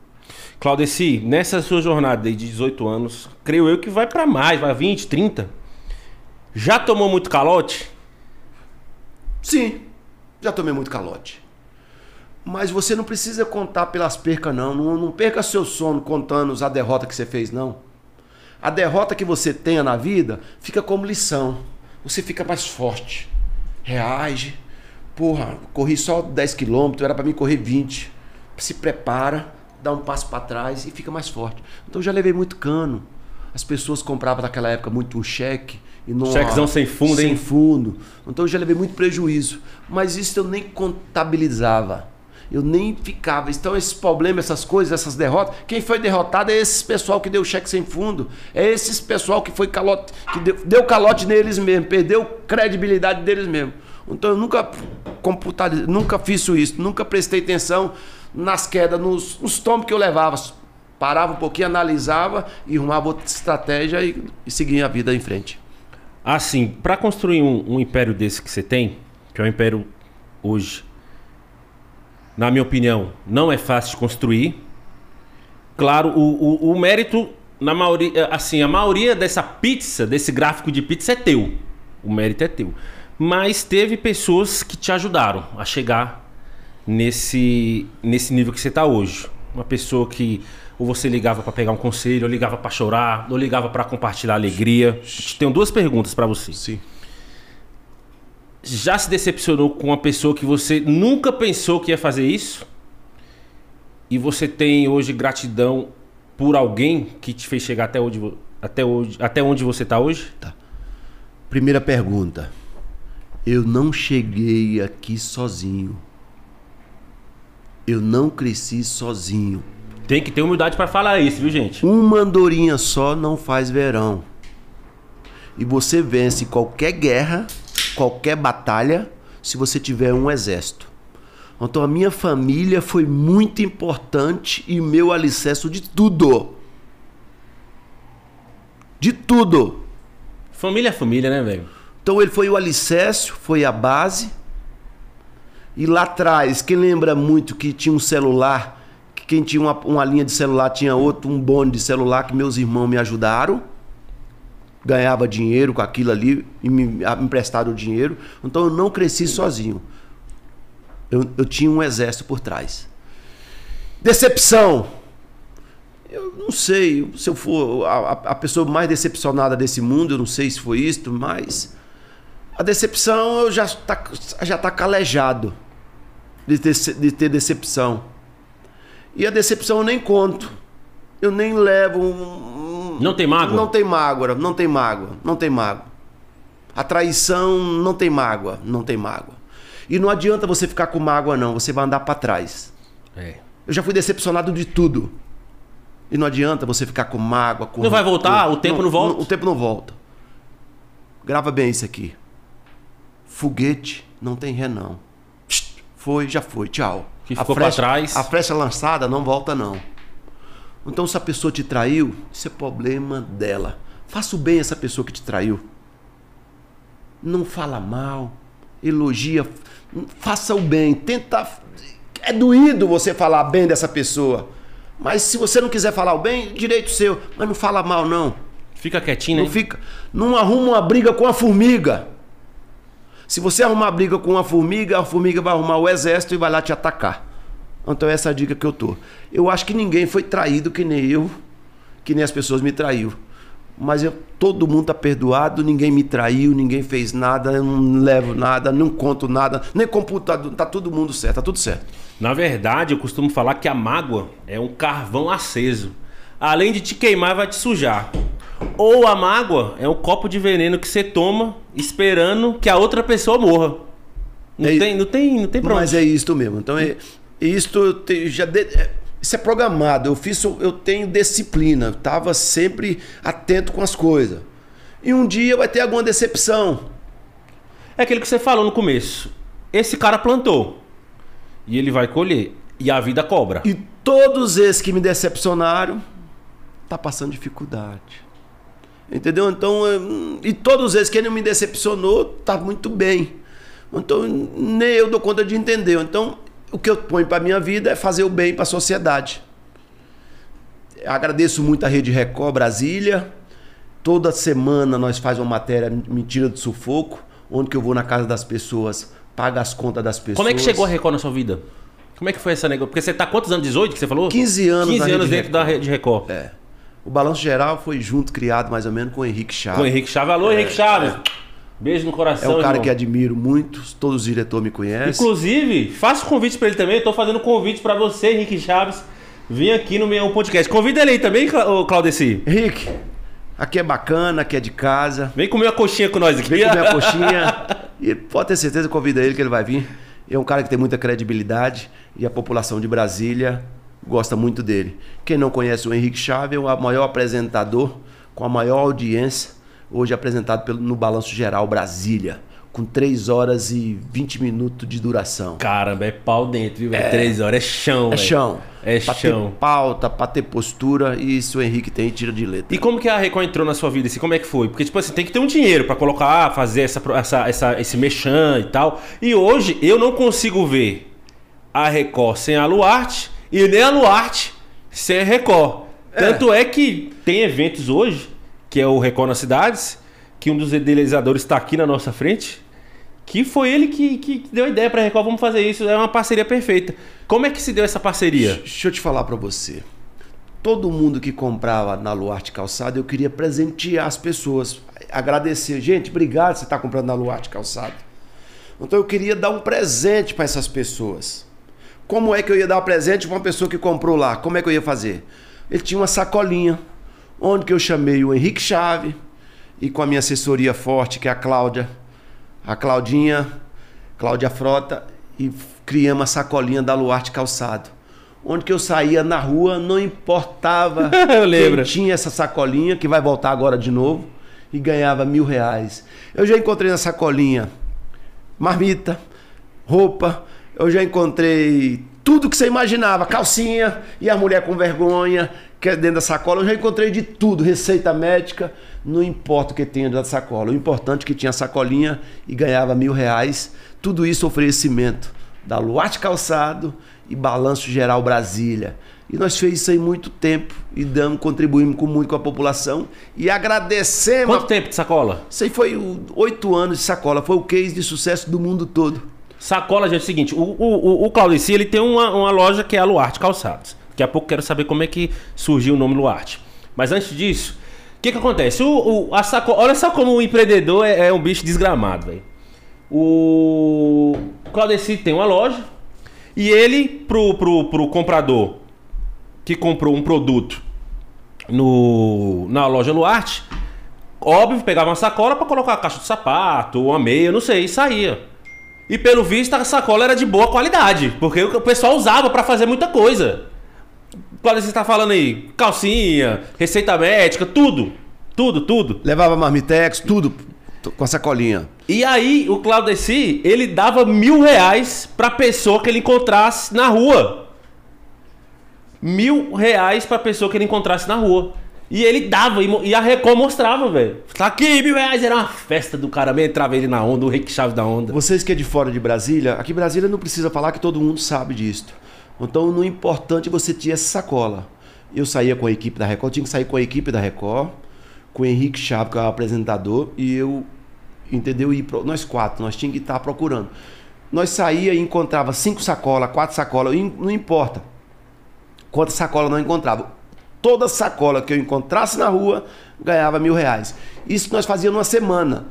Claudeci, nessa sua jornada de 18 anos, creio eu que vai pra mais, vai 20, 30. Já tomou muito calote? Sim, já tomei muito calote. Mas você não precisa contar pelas percas, não. Não, não perca seu sono contando a derrota que você fez, não. A derrota que você tenha na vida fica como lição. Você fica mais forte. Reage. Porra, corri só 10 quilômetros, era para mim correr 20. Se prepara, dá um passo para trás e fica mais forte. Então eu já levei muito cano. As pessoas compravam naquela época muito um cheque e não Chequezão sem fundo, sem hein? fundo. Então eu já levei muito prejuízo. Mas isso eu nem contabilizava. Eu nem ficava. Então, esses problemas, essas coisas, essas derrotas. Quem foi derrotado é esse pessoal que deu cheque sem fundo. É esses pessoal que foi calote, que deu, deu calote neles mesmo, perdeu credibilidade deles mesmo. Então eu nunca computalizei, nunca fiz isso, nunca prestei atenção nas quedas, nos, nos tombos que eu levava. Parava um pouquinho, analisava e arrumava outra estratégia e, e seguia a vida em frente. Assim, pra construir um, um império desse que você tem, que é um império hoje, na minha opinião, não é fácil de construir. Claro, o, o, o mérito, na maioria, assim, a maioria dessa pizza, desse gráfico de pizza é teu. O mérito é teu. Mas teve pessoas que te ajudaram a chegar nesse, nesse nível que você está hoje. Uma pessoa que ou você ligava para pegar um conselho, ou ligava para chorar, ou ligava para compartilhar alegria. Tenho duas perguntas para você. Sim. Já se decepcionou com uma pessoa que você nunca pensou que ia fazer isso? E você tem hoje gratidão por alguém que te fez chegar até onde, até hoje, até onde você tá hoje? Primeira pergunta. Eu não cheguei aqui sozinho. Eu não cresci sozinho. Tem que ter humildade pra falar isso, viu, gente? Uma andorinha só não faz verão. E você vence qualquer guerra, qualquer batalha, se você tiver um exército. Então a minha família foi muito importante e meu alicerce de tudo. De tudo. Família é família, né, velho? Então ele foi o alicerce, foi a base. E lá atrás, quem lembra muito que tinha um celular, que quem tinha uma, uma linha de celular tinha outro, um bonde de celular que meus irmãos me ajudaram. Ganhava dinheiro com aquilo ali e me emprestaram o dinheiro. Então eu não cresci sozinho. Eu, eu tinha um exército por trás. Decepção. Eu não sei se eu for a, a- pessoa mais decepcionada desse mundo, eu não sei se foi isto, mas a decepção eu já tá, já tá calejado de ter, de ter decepção. E a decepção eu nem conto. Eu nem levo. um- Não tem mágoa? Não tem mágoa, não tem mágoa, não tem mágoa. A traição não tem mágoa, não tem mágoa. E não adianta você ficar com mágoa, não. Você vai andar para trás. É. Eu já fui decepcionado de tudo. E não adianta você ficar com mágoa, com Não vai voltar? O tempo não volta? O tempo não volta. Grava bem isso aqui. Foguete não tem ré não. Foi, já foi, tchau. Que ficou pra trás. A flecha lançada não volta não. Então se a pessoa te traiu, isso é problema dela. Faça o bem a essa pessoa que te traiu. Não fala mal, elogia, faça o bem, tenta é doído você falar bem dessa pessoa. Mas se você não quiser falar o bem, direito seu, mas não fala mal não. Fica quietinho, né? Não fica, não arruma uma briga com a formiga. Se você arrumar briga com uma formiga, a formiga vai arrumar o exército e vai lá te atacar. Então essa é a dica que eu tô. Eu acho que ninguém foi traído que nem eu, que nem as pessoas me traiu. Mas eu, todo mundo tá perdoado, ninguém me traiu, ninguém fez nada, eu não levo nada, não conto nada, nem computador, tá todo mundo certo, tá tudo certo. Na verdade, eu costumo falar que a mágoa é um carvão aceso. Além de te queimar, vai te sujar. Ou a mágoa é um copo de veneno que você toma esperando que a outra pessoa morra. Não, É- tem, não tem, não tem pra Mas é isto mesmo. Então é isto eu te- já de- é- isso é programado. Eu fiz eu tenho disciplina, tava sempre atento com as coisas. E um dia vai ter alguma decepção. É aquilo que você falou no começo. Esse cara plantou. E ele vai colher. E a vida cobra. E todos esses que me decepcionaram tá passando dificuldade. Entendeu? Então, e todos esses que não me decepcionou tá muito bem. Então, nem eu dou conta de entender. Então, o que eu ponho para minha vida é fazer o bem para a sociedade. Agradeço muito a Rede Record Brasília. Toda semana nós faz uma matéria mentira do sufoco, onde que eu vou na casa das pessoas, pago as contas das pessoas. Como é que chegou a Record na sua vida? Como é que foi essa negócio? Porque você tá quantos anos? 18 que você falou? 15 anos 15 na anos Rede dentro da Rede Record. É. O Balanço Geral foi junto, criado mais ou menos com o Henrique Chaves. Com o Henrique Chaves. Alô, Henrique Chaves. Beijo no É coração, um cara irmão. que admiro muito, todos os diretores me conhecem. Inclusive, faça convite pra ele também. Eu tô fazendo convite pra você, Henrique Chaves, vir aqui no meu podcast. Convida ele aí também, Claudeci. Henrique, aqui é bacana, aqui é de casa. Vem comer uma coxinha com nós aqui. Vem comer a coxinha. E pode ter certeza, convida ele que ele vai vir. É um cara que tem muita credibilidade e a população de Brasília gosta muito dele. Quem não conhece o Henrique Chaves é o maior apresentador com a maior audiência, hoje apresentado pelo, no Balanço Geral Brasília, com 3 horas e 20 minutos de duração. Caramba, é pau dentro, viu? É. Três horas, é chão, É velho. chão. É pra chão. ter pauta, pra ter postura, e isso o Henrique tem, tira de letra. E como que a Record entrou na sua vida? Assim, como é que foi? Porque, tipo assim, tem que ter um dinheiro pra colocar, fazer essa, essa, essa, esse mechan e tal. E hoje eu não consigo ver a Record sem a Luarte e nem a Luarte sem a Record. Tanto é que tem eventos hoje, que é o Record nas cidades, que um dos idealizadores está aqui na nossa frente, que foi ele que, que deu a ideia pra Record, vamos fazer isso, é uma parceria perfeita. Como é que se deu essa parceria? Deixa eu te falar pra você. Todo mundo que comprava na Luarte Calçado, eu queria presentear as pessoas. Agradecer. Gente, obrigado você estar comprando na Luarte Calçado. Então eu queria dar um presente para essas pessoas. Como é que eu ia dar presente para uma pessoa que comprou lá? Como é que eu ia fazer? ele tinha uma sacolinha, onde que eu chamei o Henrique Chave e com a minha assessoria forte, que é a Cláudia, a Claudinha, Cláudia Frota, e criamos a sacolinha da Luarte Calçado. Onde que eu saía na rua, não importava Eu lembro. quem tinha essa sacolinha, que vai voltar agora de novo, e ganhava mil reais. Eu já encontrei na sacolinha marmita, roupa, eu já encontrei tudo que você imaginava, calcinha e a mulher com vergonha, que é dentro da sacola, eu já encontrei de tudo, receita médica, não importa o que tenha dentro da sacola, o importante é que tinha a sacolinha e ganhava mil reais, tudo isso oferecimento da Luarte Calçado e Balanço Geral Brasília. E nós fez isso aí muito tempo e damos, contribuímos com muito com a população e agradecemos. Quanto tempo de sacola? Isso aí foi oito anos de sacola, foi o case de sucesso do mundo todo. Sacola, gente, é o seguinte, o, o, o, Claudici, ele tem uma, uma loja que é a Luarte Calçados. Daqui a pouco quero saber como é que surgiu o nome Luarte. Mas antes disso, o que que acontece? O, o- a sacola, olha só como o empreendedor é, é um bicho desgramado, velho. O Claudici tem uma loja e ele, pro, pro, pro comprador que comprou um produto no, na loja Luarte, óbvio, pegava uma sacola pra colocar a caixa de sapato, uma meia, não sei, e saía. E pelo visto a sacola era de boa qualidade, porque o pessoal usava pra fazer muita coisa. Quando você tá falando aí, calcinha, receita médica, tudo. Tudo, tudo. Levava marmitex, tudo com a sacolinha. E aí o Claudeci, ele dava mil reais pra pessoa que ele encontrasse na rua. Mil reais pra pessoa que ele encontrasse na rua. E ele dava, e e a Record mostrava, velho. Tá aqui, mil reais, era uma festa do cara mesmo, entrava ele na onda, o Rick Chaves da onda. Vocês que é de fora de Brasília, aqui em Brasília não precisa falar que todo mundo sabe disso. Então, no importante você tinha essa sacola. Eu saía com a equipe da Record, tinha que sair com a equipe da Record, com o Henrique Chave, que é o apresentador, e eu, entendeu? E nós quatro, nós tínhamos que estar procurando. Nós saía e encontrava cinco sacolas, quatro sacolas, não importa quantas sacolas não encontrava. Toda sacola que eu encontrasse na rua ganhava mil reais. Isso nós fazíamos numa semana.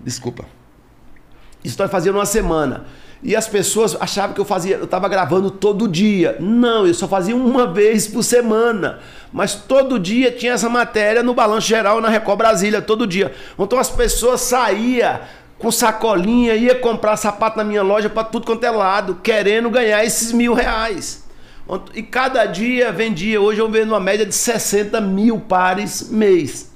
Desculpa. Isso nós fazíamos numa semana. E as pessoas achavam que eu fazia, eu estava gravando todo dia. Não, eu só fazia uma vez por semana. Mas todo dia tinha essa matéria no Balanço Geral na Record Brasília, todo dia. Então as pessoas saíam com sacolinha, ia comprar sapato na minha loja para tudo quanto é lado, querendo ganhar esses mil reais. E cada dia vendia, hoje eu vendo uma média de 60 mil pares mês.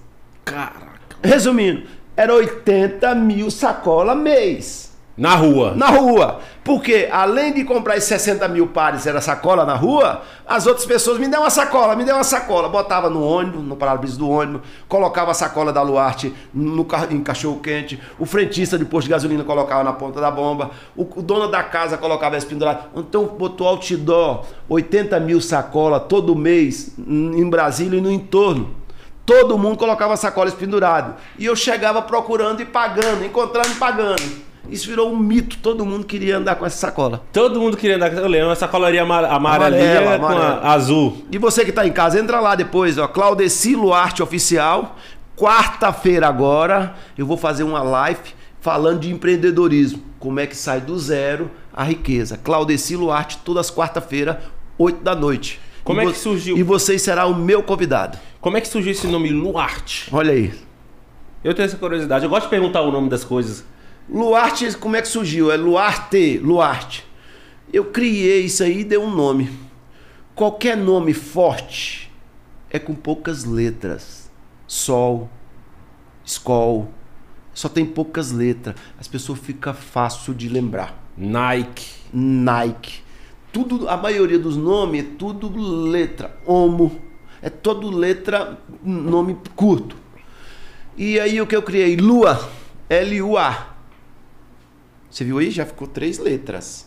Caraca. Resumindo, era 80 mil sacola mês Na rua. na rua. Porque além de comprar esses 60 mil pares, era sacola na rua, as outras pessoas me dão uma sacola, me dão uma sacola. Botava no ônibus, no para-brisa do ônibus, colocava a sacola da Luarte no, ca- em cachorro quente, o frentista de posto de gasolina colocava na ponta da bomba, o, o dono da casa colocava esse pendurado. Então botou outdoor, 80 mil sacola todo mês em em Brasília e no entorno. Todo mundo colocava sacolas pendurado. E eu chegava procurando e pagando, encontrando e pagando. Isso virou um mito, todo mundo queria andar com essa sacola. Todo mundo queria andar. Eu lembro, essa coloria amar- amarelinha Amarela, com a azul. E você que está em casa, entra lá depois, ó, Claudeci Luarte Oficial. Quarta-feira agora, eu vou fazer uma live falando de empreendedorismo. Como é que sai do zero a riqueza. Claudeci Luarte, todas quarta-feira, 8 da noite. Como E é que surgiu? E você será o meu convidado. Como é que surgiu esse nome Luarte? Olha aí. Eu tenho essa curiosidade. Eu gosto de perguntar o nome das coisas. Luarte, como é que surgiu? É Luarte, Luarte. Eu criei isso aí e dei um nome. Qualquer nome forte é com poucas letras. Sol, Skol, só tem poucas letras. As pessoas ficam fácil de lembrar. Nike. Nike. Tudo, a maioria dos nomes é tudo letra. Homo. É todo letra, nome curto. E aí o que eu criei? Lua. L-U-A. Você viu aí? Já ficou três letras.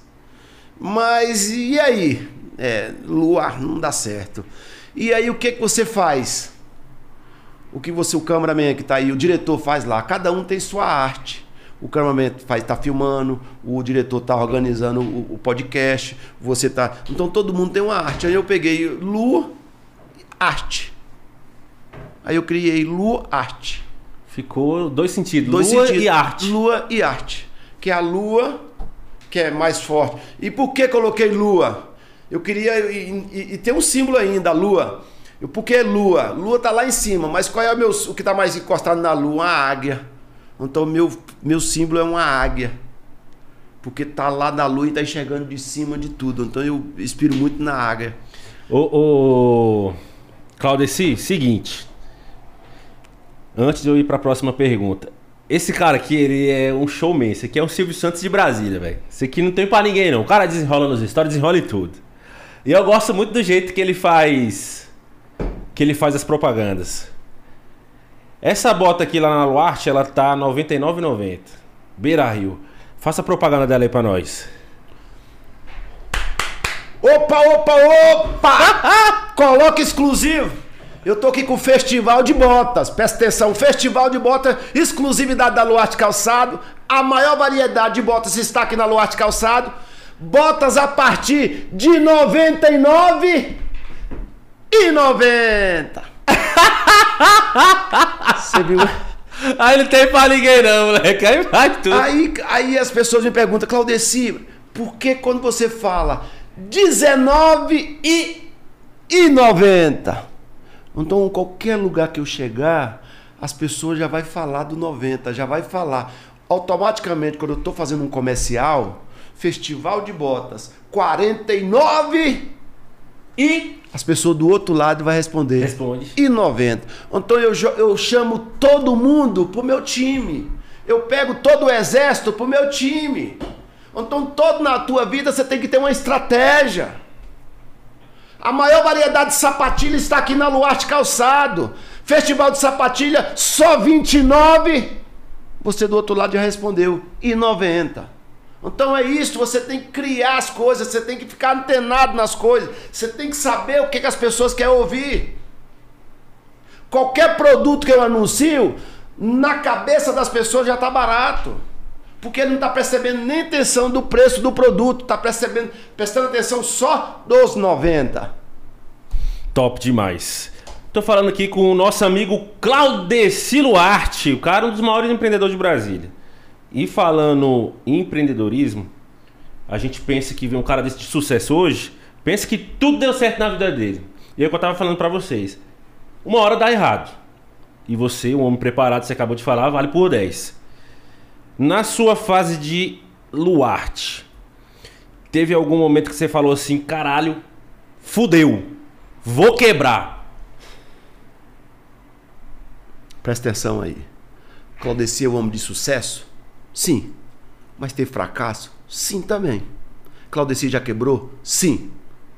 Mas e aí? É, Lua não dá certo. E aí o que, que você faz? O que você, o cameraman que tá aí, o diretor faz lá. Cada um tem sua arte. O cameraman faz, tá filmando, o diretor tá organizando o, o podcast, você tá. Então todo mundo tem uma arte. Aí eu peguei Lu Arte. Aí eu criei Lu Arte. Ficou dois sentidos. Dois Lua e arte. Lua e arte. Que a lua, que é mais forte. E por que coloquei lua? Eu queria. E, e, e tem um símbolo ainda, a lua. Eu, por que lua? Lua tá lá em cima, mas qual é o, meu, o que tá mais encostado na lua? Uma águia. Então meu, meu símbolo é uma águia. Porque tá lá na lua e tá enxergando de cima de tudo. Então eu inspiro muito na águia. Ô, ô Claudeci, seguinte. Antes de eu ir pra próxima pergunta. Esse cara aqui, ele é um showman. Esse aqui é um Silvio Santos de Brasília, velho. Esse aqui não tem pra ninguém, não. O cara desenrola nos stories, desenrola e tudo. E eu gosto muito do jeito que ele faz. Que ele faz as propagandas. Essa bota aqui lá na Luarte, ela tá R$ 99,90. Beira Rio. Faça a propaganda dela aí pra nós. Opa, opa, opa! Coloca exclusivo. Eu tô aqui com o Festival de Botas. Presta atenção, Festival de Botas, exclusividade da Luarte Calçado. A maior variedade de botas está aqui na Luarte Calçado. Botas a partir de R$ 99 e 90. Você viu? Aí não tem pra ninguém não, moleque. Aí vai tudo. Aí, aí as pessoas me perguntam, Claudeci, por que quando você fala 19 e, e 90? Então, em qualquer lugar que eu chegar, as pessoas já vai falar do 90, já vai falar. Automaticamente, quando eu estou fazendo um comercial, festival de botas, 49 e as pessoas do outro lado vai responder. Responde. E 90. Então eu, eu chamo todo mundo pro meu time. Eu pego todo o exército pro meu time. Então todo na tua vida você tem que ter uma estratégia. A maior variedade de sapatilha está aqui na Luarte Calçado. Festival de sapatilha só 29. Você do outro lado já respondeu e 90. Então é isso, você tem que criar as coisas, você tem que ficar antenado nas coisas, você tem que saber o que, que as pessoas querem ouvir. Qualquer produto que eu anuncio, na cabeça das pessoas já está barato. Porque ele não está percebendo nem atenção do preço do produto, está percebendo, prestando atenção só dos 90. Top demais. Tô falando aqui com o nosso amigo Claudeci Luarte, o cara um dos maiores empreendedores de Brasília. E falando em empreendedorismo, a gente pensa que vem um cara desse de sucesso hoje, pensa que tudo deu certo na vida dele. E é o que eu tava falando pra vocês. Uma hora dá errado. E você, um homem preparado, você acabou de falar, vale por 10. Na sua fase de Luarte, teve algum momento que você falou assim, caralho, fudeu, vou quebrar. Presta atenção aí. Claudeci é um homem de sucesso? Sim. Mas teve fracasso? Sim também. Claudeci já quebrou? Sim.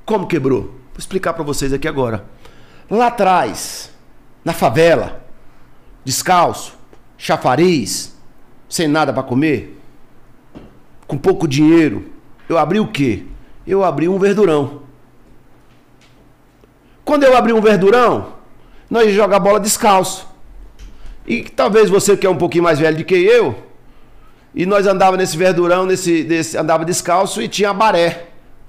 Como quebrou? Vou explicar para vocês aqui agora. Lá atrás, na favela, descalço, chafariz, sem nada para comer, com pouco dinheiro, eu abri o quê? Eu abri um verdurão. Quando eu abri um verdurão, nós ia jogar bola descalço. E talvez você que é um pouquinho mais velho do que eu, e nós andava nesse verdurão, nesse, nesse andava descalço e tinha baré.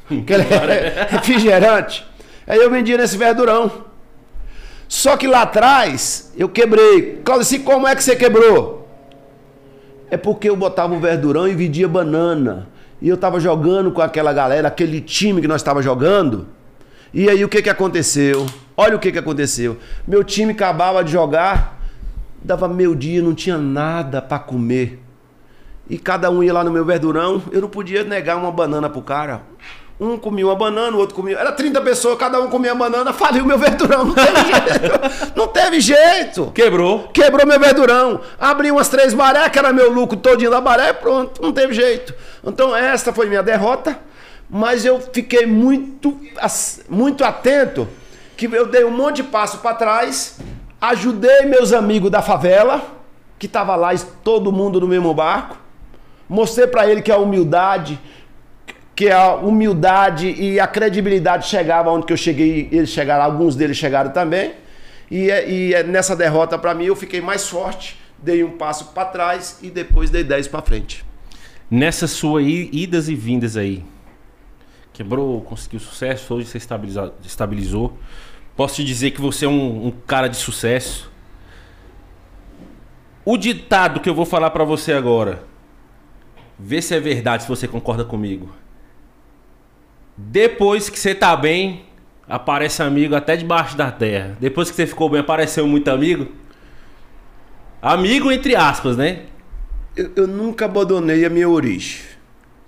Que ele é refrigerante. Aí eu vendia nesse verdurão. Só que lá atrás eu quebrei. Claudio, como é que você quebrou? É porque eu botava o verdurão e vendia banana. E eu tava jogando com aquela galera, aquele time que nós tava jogando. E aí o que que aconteceu? Olha o que que aconteceu. Meu time acabava de jogar, dava meio dia, não tinha nada para comer. E cada um ia lá no meu verdurão, eu não podia negar uma banana pro cara. Um comia uma banana, o outro comia. Era 30 pessoas, cada um comia banana, faliu meu verdurão. Não teve jeito. Não teve jeito. Quebrou. Quebrou meu verdurão. Abri umas três maré, que era meu lucro todinho da maré, pronto, não teve jeito. Então esta foi minha derrota, mas eu fiquei muito, muito atento, que eu dei um monte de passo para trás, ajudei meus amigos da favela, que tava lá todo mundo no mesmo barco, mostrei para ele que a humildade, que a humildade e a credibilidade chegava onde que eu cheguei, eles chegaram, alguns deles chegaram também. E, é- e é nessa derrota para mim eu fiquei mais forte, dei um passo para trás e depois dei 10 para frente. Nessa sua idas e vindas aí, quebrou, conseguiu sucesso, hoje você estabilizou. Posso te dizer que você é um, um cara de sucesso. O ditado que eu vou falar pra você agora, vê se é verdade, se você concorda comigo. Depois que você tá bem, aparece amigo até debaixo da terra. Depois que você ficou bem, apareceu muito amigo. Amigo entre aspas, né? Eu, eu nunca abandonei a minha origem,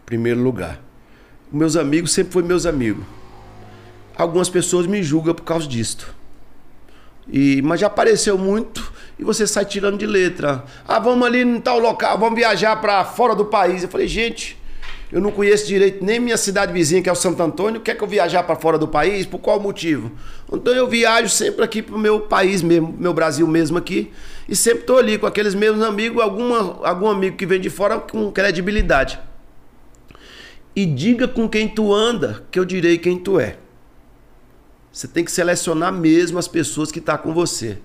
em primeiro lugar. Meus amigos sempre foram meus amigos. Algumas pessoas me julgam por causa disto. E, mas já apareceu muito e você sai tirando de letra. Ah, vamos ali em tal local, vamos viajar para fora do país. Eu falei, gente, eu não conheço direito nem minha cidade vizinha, que é o Santo Antônio. Quer que eu viajar para fora do país? Por qual motivo? Então eu viajo sempre aqui pro meu país mesmo, meu Brasil mesmo aqui. E sempre estou ali com aqueles mesmos amigos, alguma, algum amigo que vem de fora com credibilidade. E diga com quem tu anda, que eu direi quem tu é. Você tem que selecionar mesmo as pessoas que estão tá com você.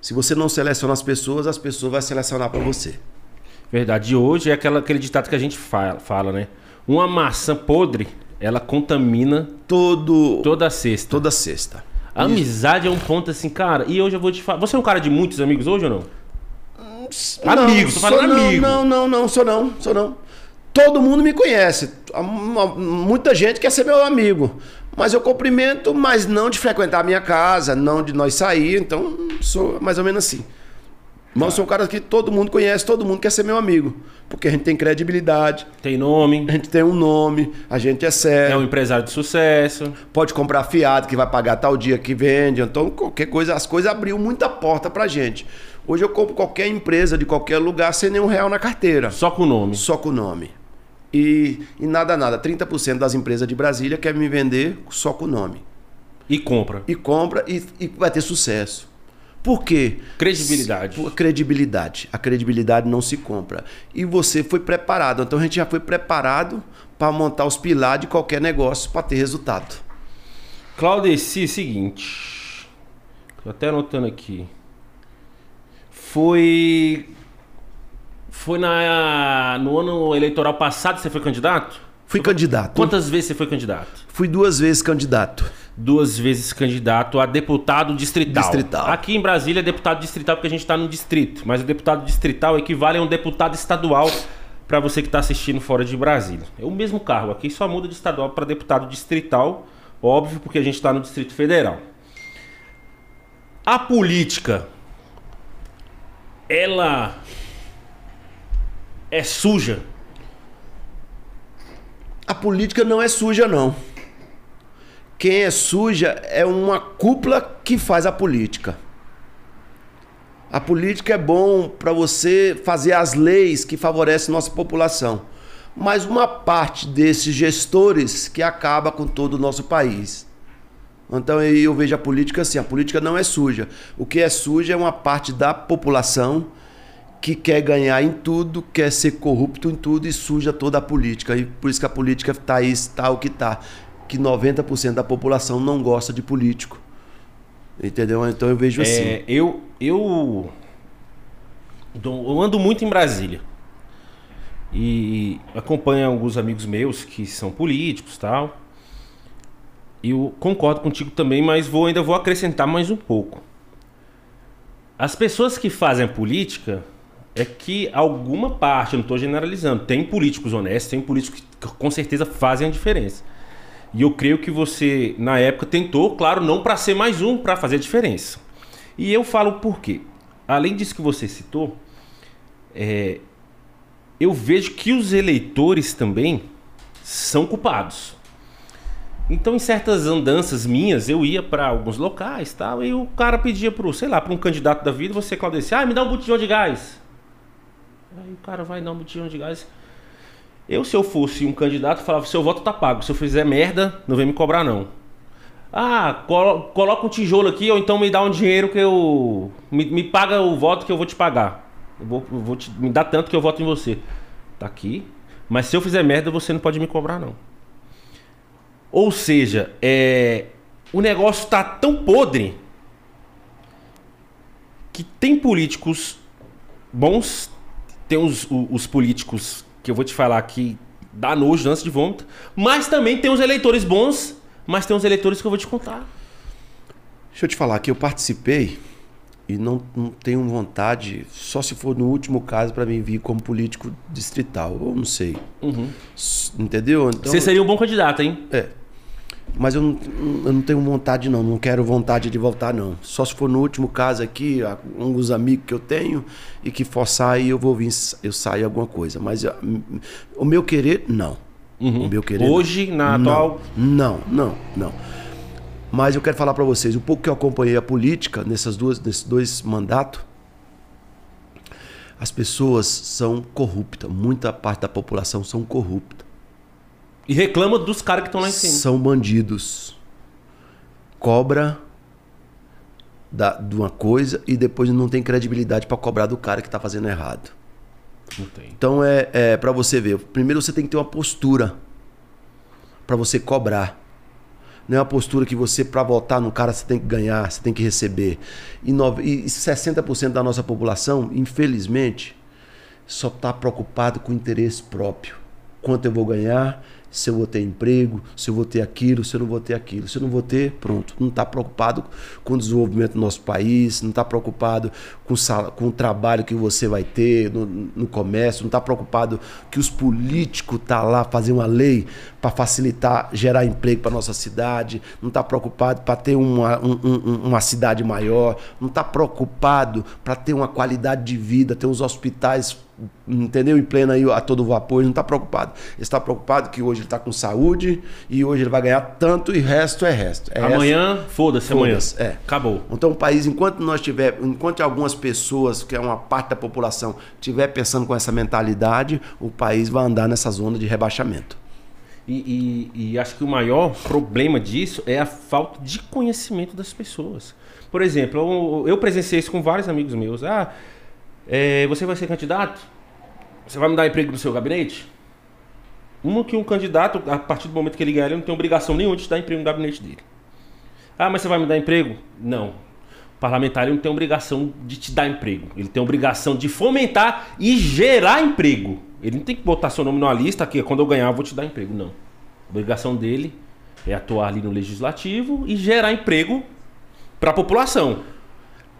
Se você não seleciona as pessoas, as pessoas vão selecionar para você. Verdade. E hoje é aquela, aquele ditado que a gente fala, fala, né? Uma maçã podre, ela contamina todo toda a cesta. Toda sexta. A amizade é um ponto assim, cara. E hoje eu vou te falar. Você é um cara de muitos amigos hoje ou não? não amigo, tô falando não, amigo. Não, não, não, sou não, sou não. Todo mundo me conhece. Muita gente quer ser meu amigo. Mas eu cumprimento, mas não de frequentar a minha casa, não de nós sair. Então, sou mais ou menos assim. Mas eu sou um cara que todo mundo conhece, todo mundo quer ser meu amigo. Porque a gente tem credibilidade. Tem nome. A gente tem um nome, a gente é sério. É um empresário de sucesso. Pode comprar fiado que vai pagar tal dia que vende. Então, qualquer coisa, as coisas abriu muita porta pra gente. Hoje eu compro qualquer empresa de qualquer lugar sem nenhum real na carteira. Só com o nome. Só com o nome. E, e nada, nada. 30% das empresas de Brasília querem me vender só com o nome. E compra. E compra e, e vai ter sucesso. Por quê? Credibilidade. Se, credibilidade. A credibilidade não se compra. E você foi preparado. Então a gente já foi preparado para montar os pilares de qualquer negócio para ter resultado. Claudeci, seguinte. Tô até anotando aqui. Foi foi na, no ano eleitoral passado você foi candidato? Fui candidato. Quantas vezes você foi candidato? Fui duas vezes candidato. Duas vezes candidato a deputado distrital. Distrital. Aqui em Brasília é deputado distrital porque a gente está no distrito. Mas o deputado distrital equivale a um deputado estadual para você que está assistindo fora de Brasília. É o mesmo cargo. Aqui só muda de estadual para deputado distrital. Óbvio, porque a gente está no Distrito Federal. A política, ela é suja? A política não é suja, não. Quem é suja é uma cúpula que faz a política. A política é bom para você fazer as leis que favorecem nossa população, mas uma parte desses gestores que acaba com todo o nosso país. Então eu vejo a política assim, a política não é suja. O que é suja é uma parte da população que quer ganhar em tudo, quer ser corrupto em tudo e suja toda a política. E por isso que a política está aí, está o que está. Que 90% da população não gosta de político. Entendeu? Então eu vejo assim. É, eu, eu, eu ando muito em Brasília. E acompanho alguns amigos meus que são políticos tal. E eu concordo contigo também, mas vou ainda vou acrescentar mais um pouco. As pessoas que fazem política é que alguma parte, eu não estou generalizando, tem políticos honestos, tem políticos que com certeza fazem a diferença. E eu creio que você, na época, tentou, claro, não para ser mais um, para fazer a diferença. E eu falo por quê. Além disso que você citou, é, eu vejo que os eleitores também são culpados. Então, em certas andanças minhas, eu ia para alguns locais tal, e o cara pedia para, sei lá, para um candidato da vida, você, Claudio, ah, me dá um botijão de gás. Aí o cara vai dar um botijão de gás. Eu, se eu fosse um candidato, falava: seu voto tá pago. Se eu fizer merda, não vem me cobrar, não. Ah, colo coloca um tijolo aqui, ou então me dá um dinheiro que eu. Me, me paga o voto que eu vou te pagar. Eu vou, eu vou te, me dar tanto que eu voto em você. Tá aqui. Mas se eu fizer merda, você não pode me cobrar, não. Ou seja, é, o negócio tá tão podre que tem políticos bons tem os, os políticos que eu vou te falar que dá nojo antes de vômito, mas também tem os eleitores bons, mas tem os eleitores que eu vou te contar. Deixa eu te falar que eu participei E não, não tenho vontade, só se for no último caso, para mim vir como político distrital, ou não sei. S- Entendeu? Então, Você seria um bom candidato, hein? É. Mas eu não, eu não tenho vontade, não. Não quero vontade de voltar, não. Só se for no último caso aqui, a- dos amigos que eu tenho, e que forçar aí eu vou vir, eu sair alguma coisa. Mas o meu querer, não. O meu querer. Hoje, na não. atual. Não, não, não. Mas eu quero falar para vocês, o pouco que eu acompanhei a política nessas duas, nesses dois mandatos, as pessoas são corruptas. Muita parte da população são corruptas. E reclama dos caras que estão lá em cima. São bandidos. Cobra da, de uma coisa e depois não tem credibilidade para cobrar do cara que tá fazendo errado. Não tem. Então é, é para você ver. Primeiro você tem que ter uma postura para você cobrar. Não é uma postura que você, para votar no cara, você tem que ganhar, você tem que receber. E, e 60% da nossa população, infelizmente, só está preocupado com o interesse próprio. Quanto eu vou ganhar, se eu vou ter emprego, se eu vou ter aquilo, se eu não vou ter aquilo. Se eu não vou ter, pronto. Não está preocupado com o desenvolvimento do nosso país, não está preocupado com com o trabalho que você vai ter no, no comércio, não está preocupado que os políticos estão tá lá fazendo uma lei para facilitar, gerar emprego para nossa cidade, não está preocupado para ter uma, um- um- uma cidade maior, não está preocupado para ter uma qualidade de vida, ter os hospitais entendeu? Em pleno aí a todo vapor, ele não está preocupado. Ele está preocupado que hoje ele está com saúde e hoje ele vai ganhar tanto e resto é resto. É Amanhã, foda-se, amanhã. Foda-se, é. Acabou. então, o país, enquanto nós tiver, enquanto algumas pessoas, que é uma parte da população, tiver pensando com essa mentalidade, o país vai andar nessa zona de rebaixamento. E, e- e acho que o maior problema disso é a falta de conhecimento das pessoas. Por exemplo, eu, eu presenciei isso com vários amigos meus. Ah, é, você vai ser candidato? Você vai me dar emprego no seu gabinete? Uma que um candidato, a partir do momento que ele ganhar, ele não tem obrigação nenhuma de te dar emprego no gabinete dele. Ah, mas você vai me dar emprego? Não. O parlamentar não tem obrigação de te dar emprego. Ele tem obrigação de fomentar e gerar emprego. Ele não tem que botar seu nome numa lista que quando eu ganhar eu vou te dar emprego. Não. A obrigação dele é atuar ali no legislativo e gerar emprego para a população.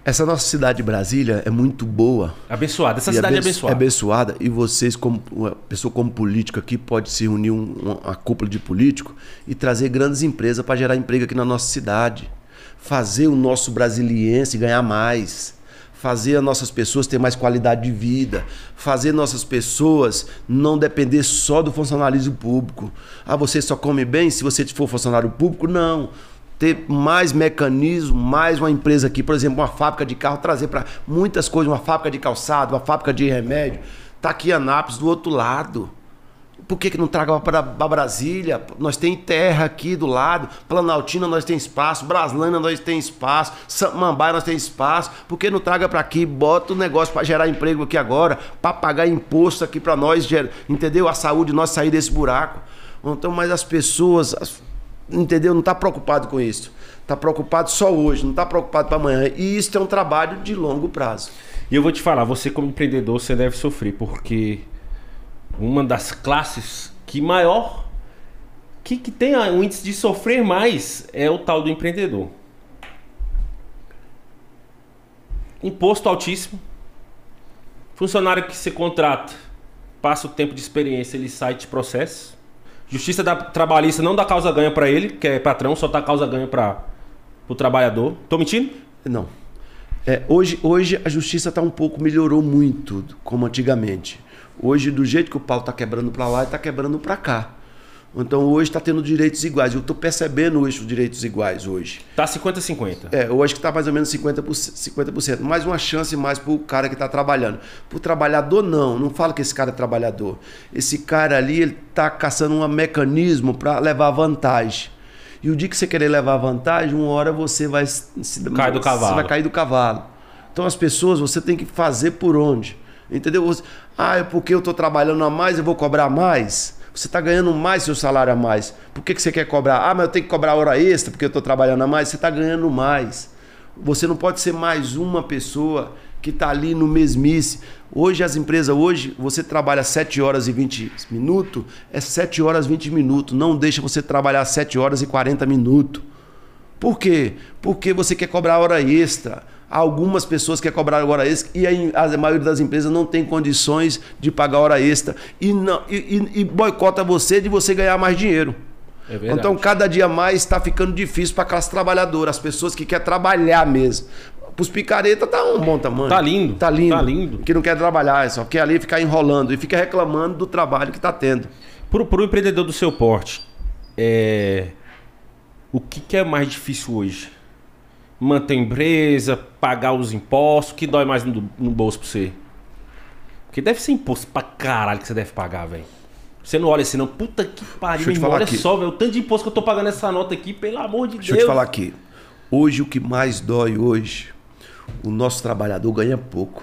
Essa nossa cidade de Brasília é muito boa. Abençoada. Essa E cidade é abenço- abençoada. É abençoada. E vocês, como uma pessoa como político aqui, pode se unir um, uma, cúpula de político e trazer grandes empresas para gerar emprego aqui na nossa cidade. Fazer o nosso brasiliense ganhar mais. Fazer as nossas pessoas ter mais qualidade de vida. Fazer nossas pessoas não depender só do funcionalismo público. Ah, você só come bem se você for funcionário público? Não ter mais mecanismo, mais uma empresa aqui, por exemplo, uma fábrica de carro, trazer para muitas coisas, uma fábrica de calçado, uma fábrica de remédio. Tá aqui Anápolis do outro lado. Por que, que não traga para Brasília? Nós tem terra aqui do lado, Planaltina nós tem espaço, Braslândia nós tem espaço, Samambaia nós tem espaço. Por que não traga para aqui, bota o negócio para gerar emprego aqui agora, para pagar imposto aqui para nós, entendeu? A saúde nós sair desse buraco. Então, mas as pessoas, as- entendeu? Não está preocupado com isso. Está preocupado só hoje, não está preocupado para amanhã. E isso é um trabalho de longo prazo. E eu vou te falar, você como empreendedor, você deve sofrer, porque uma das classes que maior, que, que tem o índice de sofrer mais, é o tal do empreendedor. Imposto altíssimo. Funcionário que você contrata, passa o tempo de experiência, ele sai de processo. Justiça da, trabalhista não dá causa ganha para ele, que é patrão, só dá causa ganha para o trabalhador. Tô mentindo? Não. É, hoje, hoje a justiça tá um pouco melhorou muito como antigamente. Hoje do jeito que o pau tá quebrando para lá, ele tá quebrando para cá. Então hoje está tendo direitos iguais. Eu estou percebendo hoje os direitos iguais hoje. Tá 50-50. É, eu acho que está mais ou menos 50%, 50%. Mais uma chance mais para o cara que está trabalhando. Para o trabalhador, não. Não falo que esse cara é trabalhador. Esse cara ali, ele está caçando um mecanismo para levar vantagem. E o dia que você querer levar vantagem, uma hora você vai... Se, Cai do cavalo. Você vai cair do cavalo. Então as pessoas, você tem que fazer por onde. Entendeu? Ah, é porque eu estou trabalhando a mais, eu vou cobrar mais. Você está ganhando mais seu salário a mais. Por que, que você quer cobrar? Ah, mas eu tenho que cobrar hora extra porque eu estou trabalhando a mais. Você está ganhando mais. Você não pode ser mais uma pessoa que está ali no mesmice. Hoje as empresas, hoje você trabalha 7 horas e 20 minutos, é 7 horas e 20 minutos. Não deixa você trabalhar 7 horas e 40 minutos. Por quê? Porque você quer cobrar hora extra. Algumas pessoas querem cobrar hora extra e a, maioria das empresas não tem condições de pagar hora extra e, não, e, e, boicota você de você ganhar mais dinheiro. É verdade. Então, cada dia mais está ficando difícil para a classe trabalhadora, as pessoas que querem trabalhar mesmo. Para os picareta tá um bom tamanho. Tá lindo, Tá lindo. tá lindo. Que não quer trabalhar, só quer ali ficar enrolando e fica reclamando do trabalho que está tendo. Pro, pro empreendedor do seu porte, é... o que, que é mais difícil hoje? Manter a empresa, pagar os impostos, o que dói mais no, no bolso pra você? Porque deve ser imposto pra caralho que você deve pagar, velho. Você não olha assim, não. Puta que pariu, Deixa irmão, olha aqui. só, velho. O tanto de imposto que eu tô pagando essa nota aqui, pelo amor de Deixa Deus. eu te falar aqui. Hoje, o que mais dói hoje, o nosso trabalhador ganha pouco.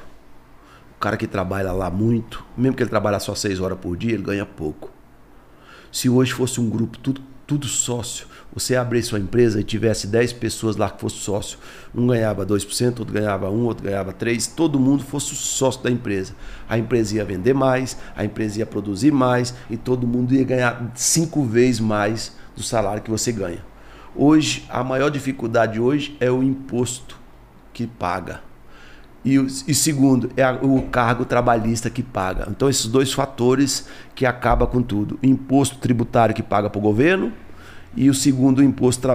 O cara que trabalha lá muito, mesmo que ele trabalhe só seis horas por dia, ele ganha pouco. Se hoje fosse um grupo tudo, tudo sócio, você abrisse sua empresa e tivesse 10 pessoas lá que fosse sócio, um ganhava 2%, outro ganhava 1, outro ganhava 3, todo mundo fosse sócio da empresa. A empresa ia vender mais, a empresa ia produzir mais e todo mundo ia ganhar cinco vezes mais do salário que você ganha. Hoje, a maior dificuldade hoje é o imposto que paga. E, e segundo, é o cargo trabalhista que paga. Então, esses dois fatores que acabam com tudo. O imposto tributário que paga para o governo e o segundo, o imposto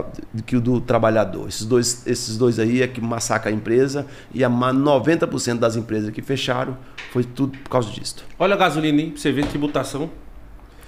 que o do trabalhador. Esses dois, esses dois aí é que massacra a empresa e a ma- 90% das empresas que fecharam foi tudo por causa disso. Olha a gasolina aí, pra você ver tributação.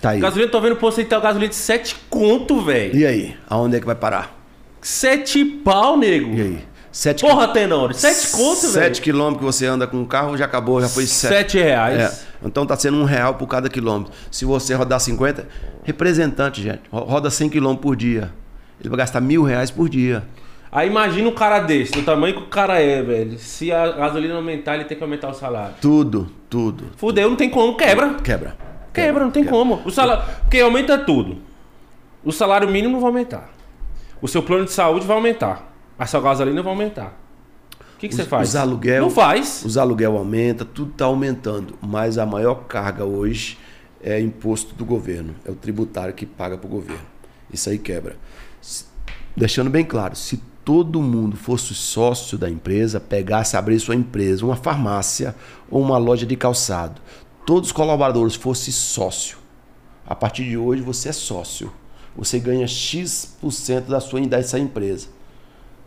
Tá aí. Gasolina, tô vendo posto aí, tá gasolina de 7 conto, velho. E aí? Aonde é que vai parar? 7 pau, nego. E aí? Sete Porra, Tenório, 7 conto, velho. 7 quilômetros que você anda com o carro já acabou, já foi 7. 7 reais. É. Então tá sendo um real por cada quilômetro. Se você rodar 50, representante, gente, ro- roda 100 quilômetros por dia. Ele vai gastar mil reais por dia. Aí imagina um cara desse, do tamanho que o cara é, velho. Se a gasolina aumentar, ele tem que aumentar o salário. Tudo, tudo. Fudeu, não tem como, quebra. Quebra. Quebra, não tem como. O salário. Porque aumenta tudo. O salário mínimo vai aumentar. O seu plano de saúde vai aumentar. A sua gasolina vai aumentar. O que, que você Os- faz? os aluguel- Não faz. Os aluguel aumenta, tudo está aumentando. Mas a maior carga hoje é imposto do governo. É o tributário que paga para o governo. Isso aí quebra. Se- Deixando bem claro, se todo mundo fosse sócio da empresa, pegasse, abrisse sua empresa, uma farmácia ou uma loja de calçado, todos os colaboradores fossem sócio. A partir de hoje você é sócio. Você ganha X% da sua dessa empresa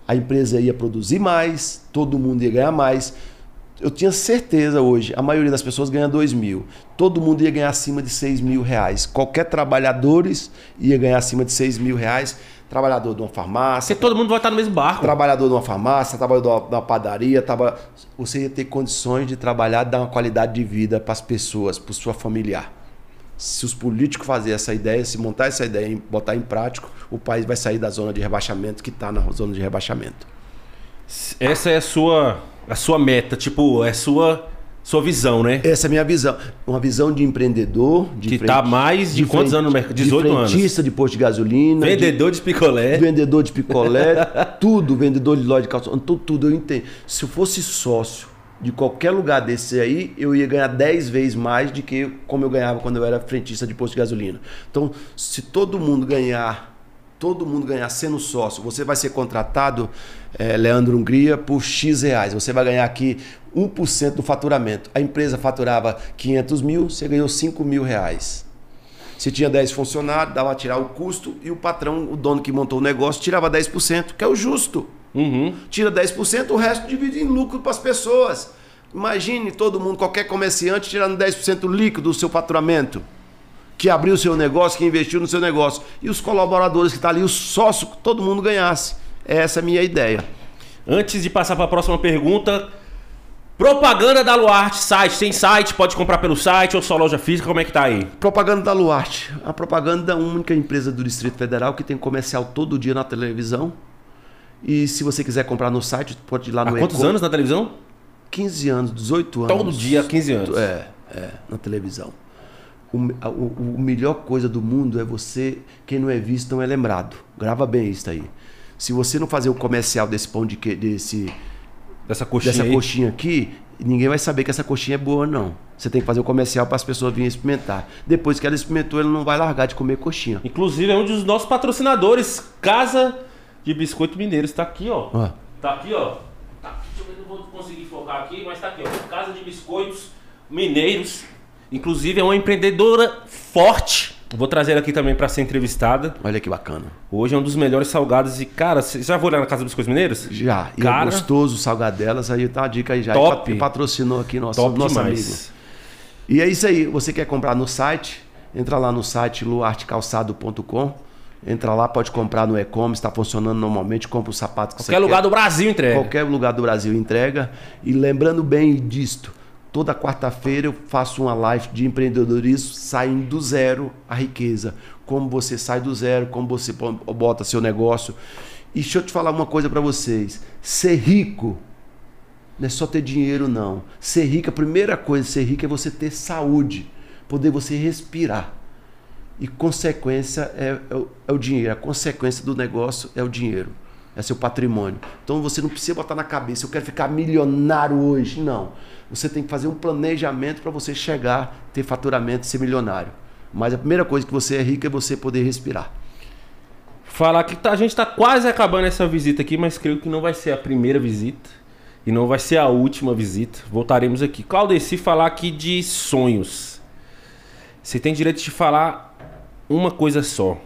a empresa ia produzir mais, todo mundo ia ganhar mais. Eu tinha certeza hoje, a maioria das pessoas ganha 2 mil. Todo mundo ia ganhar acima de 6 mil reais. Qualquer trabalhadores ia ganhar acima de 6 mil reais. Trabalhador de uma farmácia, Porque todo mundo vai estar no mesmo barco. trabalhador de uma farmácia, trabalhador de uma padaria, você ia ter condições de trabalhar, dar uma qualidade de vida para as pessoas, para o seu familiar. Se os políticos fazerem essa ideia, se montar essa ideia e botar em prático, o país vai sair da zona de rebaixamento que está na zona de rebaixamento. Essa é a sua, a sua meta, tipo, é a sua, sua visão, né? Essa é a minha visão. Uma visão de empreendedor. De Que tá há mais de quantos anos no mercado? 18 de anos. frentista de posto de gasolina. de- Vendedor de picolé. vendedor de picolé, tudo, vendedor de loja de calção, tudo, tudo, eu entendo. Se eu fosse sócio de qualquer lugar desse aí, eu ia ganhar 10 vezes mais do que como eu ganhava quando eu era frentista de posto de gasolina. Então, se todo mundo ganhar, todo mundo ganhar sendo sócio, você vai ser contratado, eh, Leandro Hungria, por X reais. Você vai ganhar aqui 1% do faturamento. A empresa faturava 500 mil, você ganhou 5 mil reais. Se tinha 10 funcionários, dava a tirar o custo e o patrão, o dono que montou o negócio, tirava 10%, que é o justo. Uhum. Tira 10%, o resto divide em lucro para as pessoas. Imagine todo mundo, qualquer comerciante, tirando 10% líquido do seu faturamento. Que abriu o seu negócio, que investiu no seu negócio. E os colaboradores que estão ali, os sócios, que todo mundo ganhasse. Essa é a minha ideia. Antes de passar para a próxima pergunta, propaganda da Luarte, site, tem site, pode comprar pelo site ou só loja física, como é que tá aí? Propaganda da Luarte. A propaganda da única empresa do Distrito Federal que tem comercial todo dia na televisão. E se você quiser comprar no site, pode ir lá Há no quantos Eco- anos na televisão? 15 anos, 18 anos. Todo dia, há 15 anos. É, é, na televisão. O, o, o melhor coisa do mundo é você, quem não é visto não é lembrado. Grava bem isso aí. Se você não fazer o comercial desse pão de que, desse, Dessa coxinha dessa coxinha aqui, ninguém vai saber que essa coxinha é boa, não. Você tem que fazer o comercial para as pessoas virem experimentar. Depois que ela experimentou, ela não vai largar de comer coxinha. Inclusive é um dos nossos patrocinadores, Casa de biscoito mineiros. Tá aqui, ó. Ó. Tá aqui, ó. Tá, deixa eu ver se eu vou conseguir focar aqui, mas tá aqui, ó. Casa de Biscoitos Mineiros. Inclusive é uma empreendedora forte. Vou trazer ela aqui também para ser entrevistada. Olha que bacana. Hoje é um dos melhores salgados e, cara, você já foi lá na Casa dos Biscoitos Mineiros? Já. E Cara. é gostoso o salgado delas. Aí tá a dica aí já. Top. E patrocinou aqui nosso, Top nosso demais. amigo. E é isso aí. Você quer comprar no site? Entra lá no site luartecalçado.com. Entra lá, pode comprar no e-commerce, está funcionando normalmente. Compra o sapato que Qualquer você lugar quer. do Brasil entrega. Qualquer lugar do Brasil entrega. E lembrando bem disto, toda quarta-feira eu faço uma live de empreendedorismo saindo do zero à riqueza. Como você sai do zero, como você bota seu negócio. E deixa eu te falar uma coisa para vocês. Ser rico não é só ter dinheiro, não. Ser rico, a primeira coisa de ser rico é você ter saúde, poder você respirar. E consequência é, é o, é o dinheiro. A consequência do negócio é o dinheiro. É seu patrimônio. Então você não precisa botar na cabeça, eu quero ficar milionário hoje. Não. Você tem que fazer um planejamento para você chegar, ter faturamento ser milionário. Mas a primeira coisa que você é rico é você poder respirar. Falar que tá- a gente tá quase acabando essa visita aqui, mas creio que não vai ser a primeira visita. E não vai ser a última visita. Voltaremos aqui. Claudeci falar aqui de sonhos. Você tem direito de falar uma coisa só.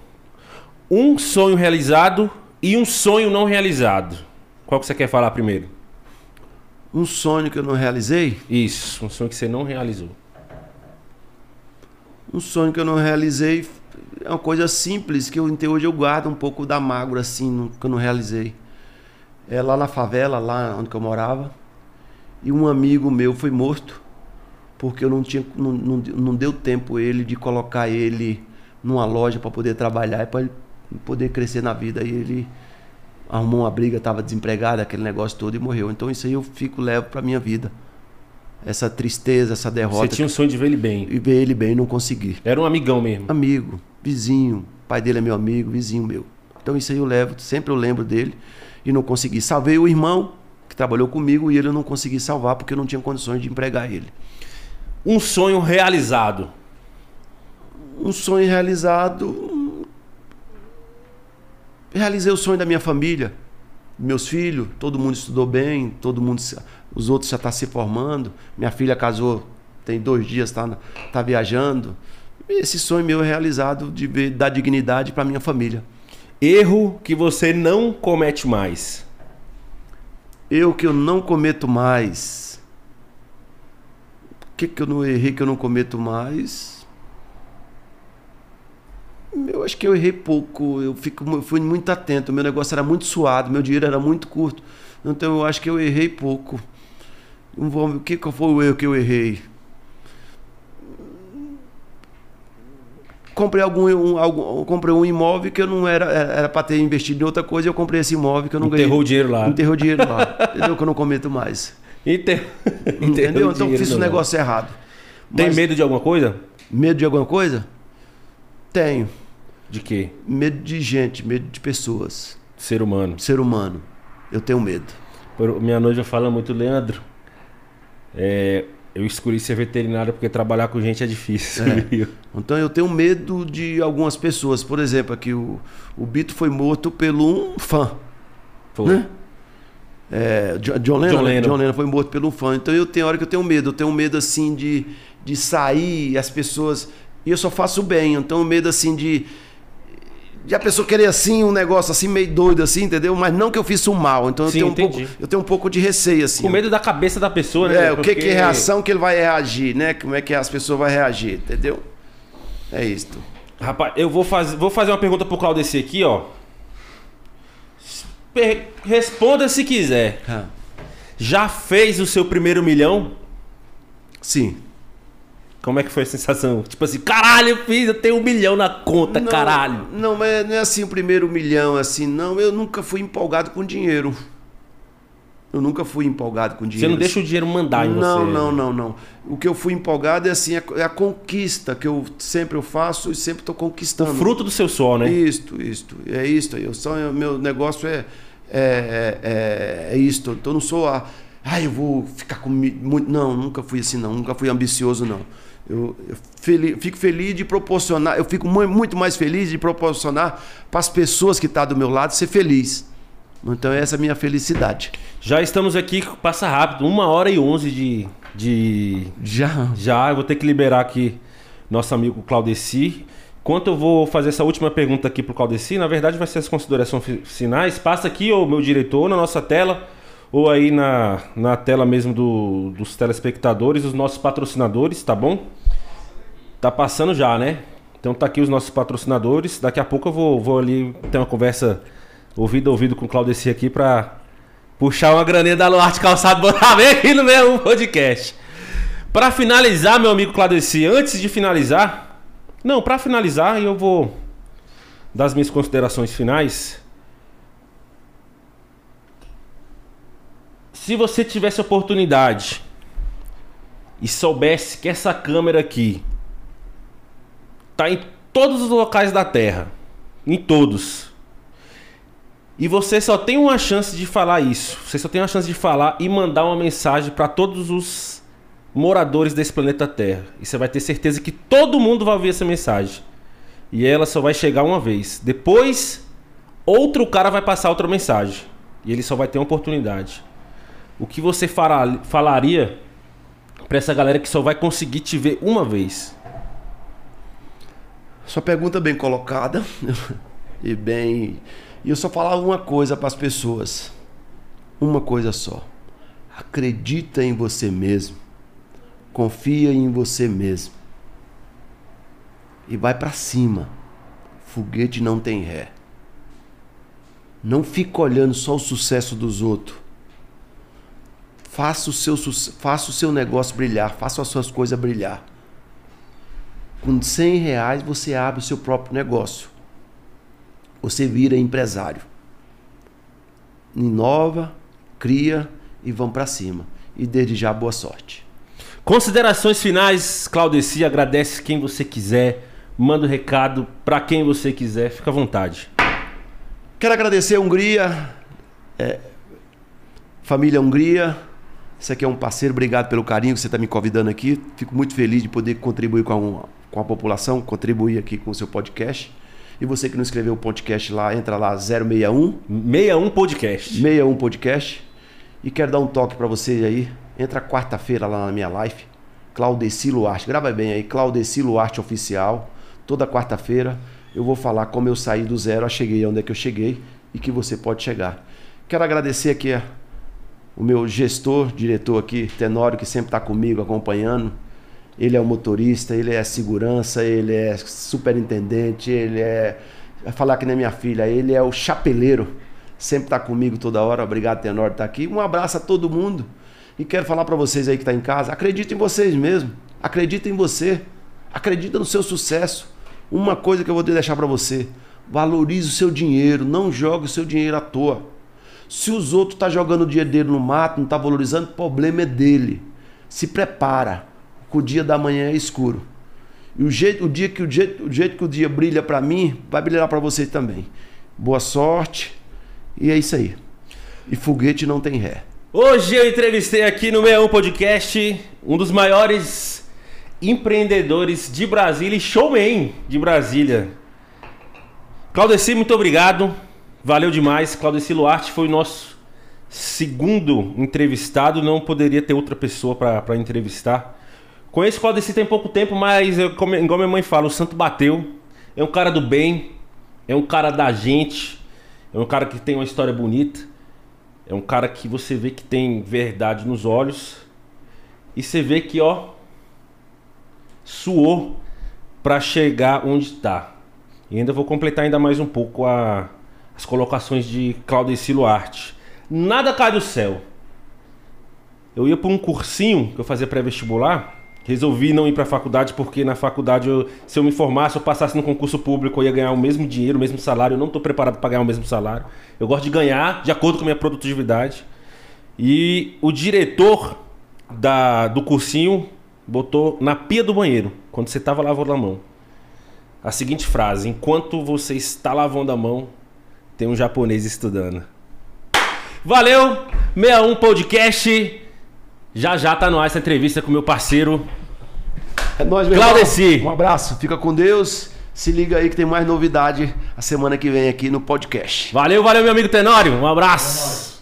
Um sonho realizado e um sonho não realizado. Qual que você quer falar primeiro? Um sonho que eu não realizei, Isso, um sonho que você não realizou. Um sonho que eu não realizei é uma coisa simples que eu, até hoje eu guardo um pouco da mágoa assim, no- que eu não realizei. É lá na favela, lá onde eu morava, e um amigo meu foi morto porque eu não tinha não, não, não deu tempo ele de colocar ele numa loja para poder trabalhar e para poder crescer na vida e ele arrumou uma briga, estava desempregado, aquele negócio todo e morreu. Então isso aí eu fico levo para minha vida. Essa tristeza, essa Você derrota tinha um sonho de ver ele bem. e ver ele bem não conseguir Era um amigão mesmo. amigo, vizinho, pai dele é meu amigo, vizinho meu. Então isso aí eu levo, sempre eu lembro dele e não consegui. Salvei o irmão que trabalhou comigo e ele eu não consegui salvar porque eu não tinha condições de empregar ele. Um sonho realizado. Um sonho realizado. Realizei o sonho da minha família, meus filhos, todo mundo estudou bem, todo mundo, os outros já estão se formando. Minha filha casou tem dois dias, está tá viajando. Esse sonho meu é realizado de ver, dar dignidade para minha família. Erro que você não comete mais. Eu que eu não cometo mais. O que, que eu não errei que eu não cometo mais? Eu acho que eu errei pouco. Eu fico, fui muito atento. Meu negócio era muito suado, meu dinheiro era muito curto. Então eu acho que eu errei pouco. O que, foi o erro que eu errei? Comprei algum, um, algum comprei um imóvel que eu não era era para ter investido em outra coisa. Eu comprei esse imóvel que eu não ganhei. Enterrou o dinheiro lá. Enterrou o dinheiro lá. Entendeu? Que eu não cometo mais. Enter... Entendeu? Enterrou Então fiz um negócio errado. Tem Mas- medo de alguma coisa? Medo de alguma coisa? Tenho. De quê? Medo de gente, medo de pessoas. Ser humano. Ser humano. Eu tenho medo. Minha noiva fala muito, Leandro. é, eu escolhi ser veterinário porque trabalhar com gente é difícil. viu? Então eu tenho medo de algumas pessoas. Por exemplo, aqui o, o Bito foi morto pelo um fã. Pô, Né? É, Jo- John, Lennon, John né? Lennon. John Lennon foi morto pelo um fã. Então eu tenho hora que eu tenho medo. Eu tenho medo assim de, de sair e as pessoas. E eu só faço bem. Então medo assim de. De a pessoa querer assim, um negócio assim, meio doido, assim, entendeu? Mas não que eu fiz um mal. Então eu, Sim, tenho, um entendi. pouco, eu tenho um pouco de receio, assim. Com medo da cabeça da pessoa, né? É, o que, que Porque- é reação que ele vai reagir, né? Como é que as pessoas vão reagir, entendeu? É isto. Rapaz, eu vou fazer, vou fazer uma pergunta pro Claudeci aqui, ó. Responda se quiser. Já fez o seu primeiro milhão? Sim. Como é que foi a sensação? Tipo assim, caralho, eu fiz, eu tenho um milhão na conta, Não, caralho. Não, mas não é assim o primeiro milhão, assim, não. Eu nunca fui empolgado com dinheiro. Eu nunca fui empolgado com dinheiro. Você não deixa o dinheiro mandar em não, você. não, não, não. O que eu fui empolgado é assim, é a- é a conquista que eu sempre eu faço e sempre estou O conquistando. fruto do seu suor, né? Isto, isto. É isto aí. Eu só, meu negócio é, é, é, é, é isto. Então eu não sou a- Ah, eu vou ficar com muito. Não, nunca fui assim, não. Nunca fui ambicioso, não. Eu, eu fel- fico feliz de proporcionar, eu fico mu- muito mais feliz de proporcionar para as pessoas que estão do meu lado ser feliz. Então, essa é a minha felicidade. Já estamos aqui, passa rápido, uma hora e onze de, de. Já. Já, eu vou ter que liberar aqui nosso amigo Claudeci. Enquanto eu vou fazer essa última pergunta aqui pro Claudeci, na verdade vai ser as considerações fi- finais. Passa aqui, ô meu diretor, na nossa tela, ou aí na, na tela mesmo do- dos telespectadores, os nossos patrocinadores, tá bom? Tá passando já, né? Então tá aqui os nossos patrocinadores. Daqui a pouco eu vou, vou ali ter uma conversa ouvido a ouvido com o Claudeci aqui pra puxar uma graninha da Luarte Calçado botar bem aqui no meu podcast. Pra finalizar, meu amigo Claudeci, antes de finalizar, não, pra finalizar, eu vou dar as minhas considerações finais. Se você tivesse oportunidade e soubesse que essa câmera aqui tá em todos os locais da Terra, em todos, e você só tem uma chance de falar isso, você só tem uma chance de falar e mandar uma mensagem para todos os moradores desse planeta Terra. E você vai ter certeza que todo mundo vai ouvir essa mensagem. E ela só vai chegar uma vez. Depois, outro cara vai passar outra mensagem. E ele só vai ter uma oportunidade. O que você fará- falaria pra essa galera que só vai conseguir te ver uma vez? Sua pergunta bem colocada e bem. E eu só falava uma coisa para as pessoas. Uma coisa só. Acredita em você mesmo. Confia em você mesmo. E vai para cima. Foguete não tem ré. Não fica olhando só o sucesso dos outros. Faça o seu, faça o seu negócio brilhar. Faça as suas coisas brilhar. Com 100 reais você abre o seu próprio negócio. Você vira empresário. Inova, cria e vão para cima. E desde já boa sorte. Considerações finais, Claudeci, agradece quem você quiser, manda o recado pra quem você quiser, fica à vontade. Quero agradecer a Hungria, é, família Hungria. Esse aqui é um parceiro, obrigado pelo carinho que você está me convidando aqui. Fico muito feliz de poder contribuir com a, com a população, contribuir aqui com o seu podcast. E você que não escreveu o podcast lá, entra lá 061 61 Podcast. 61 Podcast. E quero dar um toque para vocês aí. Entra quarta-feira lá na minha live. Claudeci Luarte. Grava bem aí. Claudeci Luarte Oficial. Toda quarta-feira eu vou falar como eu saí do zero, a cheguei onde é que eu cheguei e que você pode chegar. Quero agradecer aqui o meu gestor, diretor aqui, Tenório, que sempre está comigo, acompanhando. Ele é o motorista, ele é segurança, ele é superintendente, ele é. Falar que nem minha filha, ele é o chapeleiro. Sempre está comigo toda hora. Obrigado, Tenório, por estar aqui. Um abraço a todo mundo. E quero falar para vocês aí que está em casa: acredita em vocês mesmo. Acredita em você. Acredita no seu sucesso. Uma coisa que eu vou deixar para você: valorize o seu dinheiro. Não jogue o seu dinheiro à toa. Se os outros estão tá jogando o dinheiro dele no mato, não está valorizando, o problema é dele. Se prepara, que o dia da manhã é escuro. E o jeito, o dia que o jeito, o jeito que o dia brilha para mim, vai brilhar para você também. Boa sorte. E é isso aí. E foguete não tem ré. Hoje eu entrevistei aqui no 61 Podcast um dos maiores empreendedores de Brasília e showman de Brasília. Claudeci, muito obrigado. Valeu demais. Claudeci Luarte foi o nosso segundo entrevistado. Não poderia ter outra pessoa para entrevistar. Conheço o Claudeci tem pouco tempo, mas eu, como, igual minha mãe fala, o santo bateu. É um cara do bem, é um cara da gente, é um cara que tem uma história bonita. É um cara que você vê que tem verdade nos olhos. E você vê que, ó, suou para chegar onde tá. E ainda vou completar ainda mais um pouco a, as colocações de Claudeci Luarte. Nada cai do céu. Eu ia para um cursinho que eu fazia pré-vestibular. Resolvi não ir para a faculdade porque na faculdade, eu, se eu me formasse, eu passasse no concurso público, eu ia ganhar o mesmo dinheiro, o mesmo salário. Eu não estou preparado para ganhar o mesmo salário. Eu gosto de ganhar de acordo com a minha produtividade. E o diretor da, do cursinho botou na pia do banheiro, quando você estava lavando a mão, a seguinte frase: Enquanto você está lavando a mão, tem um japonês estudando. Valeu, 61 Podcast. Já já tá no ar essa entrevista com meu parceiro. É nóis, meu Claudeci. irmão. Um abraço, fica com Deus. Se liga aí que tem mais novidade a semana que vem aqui no podcast. Valeu, valeu, meu amigo Tenório. Um abraço.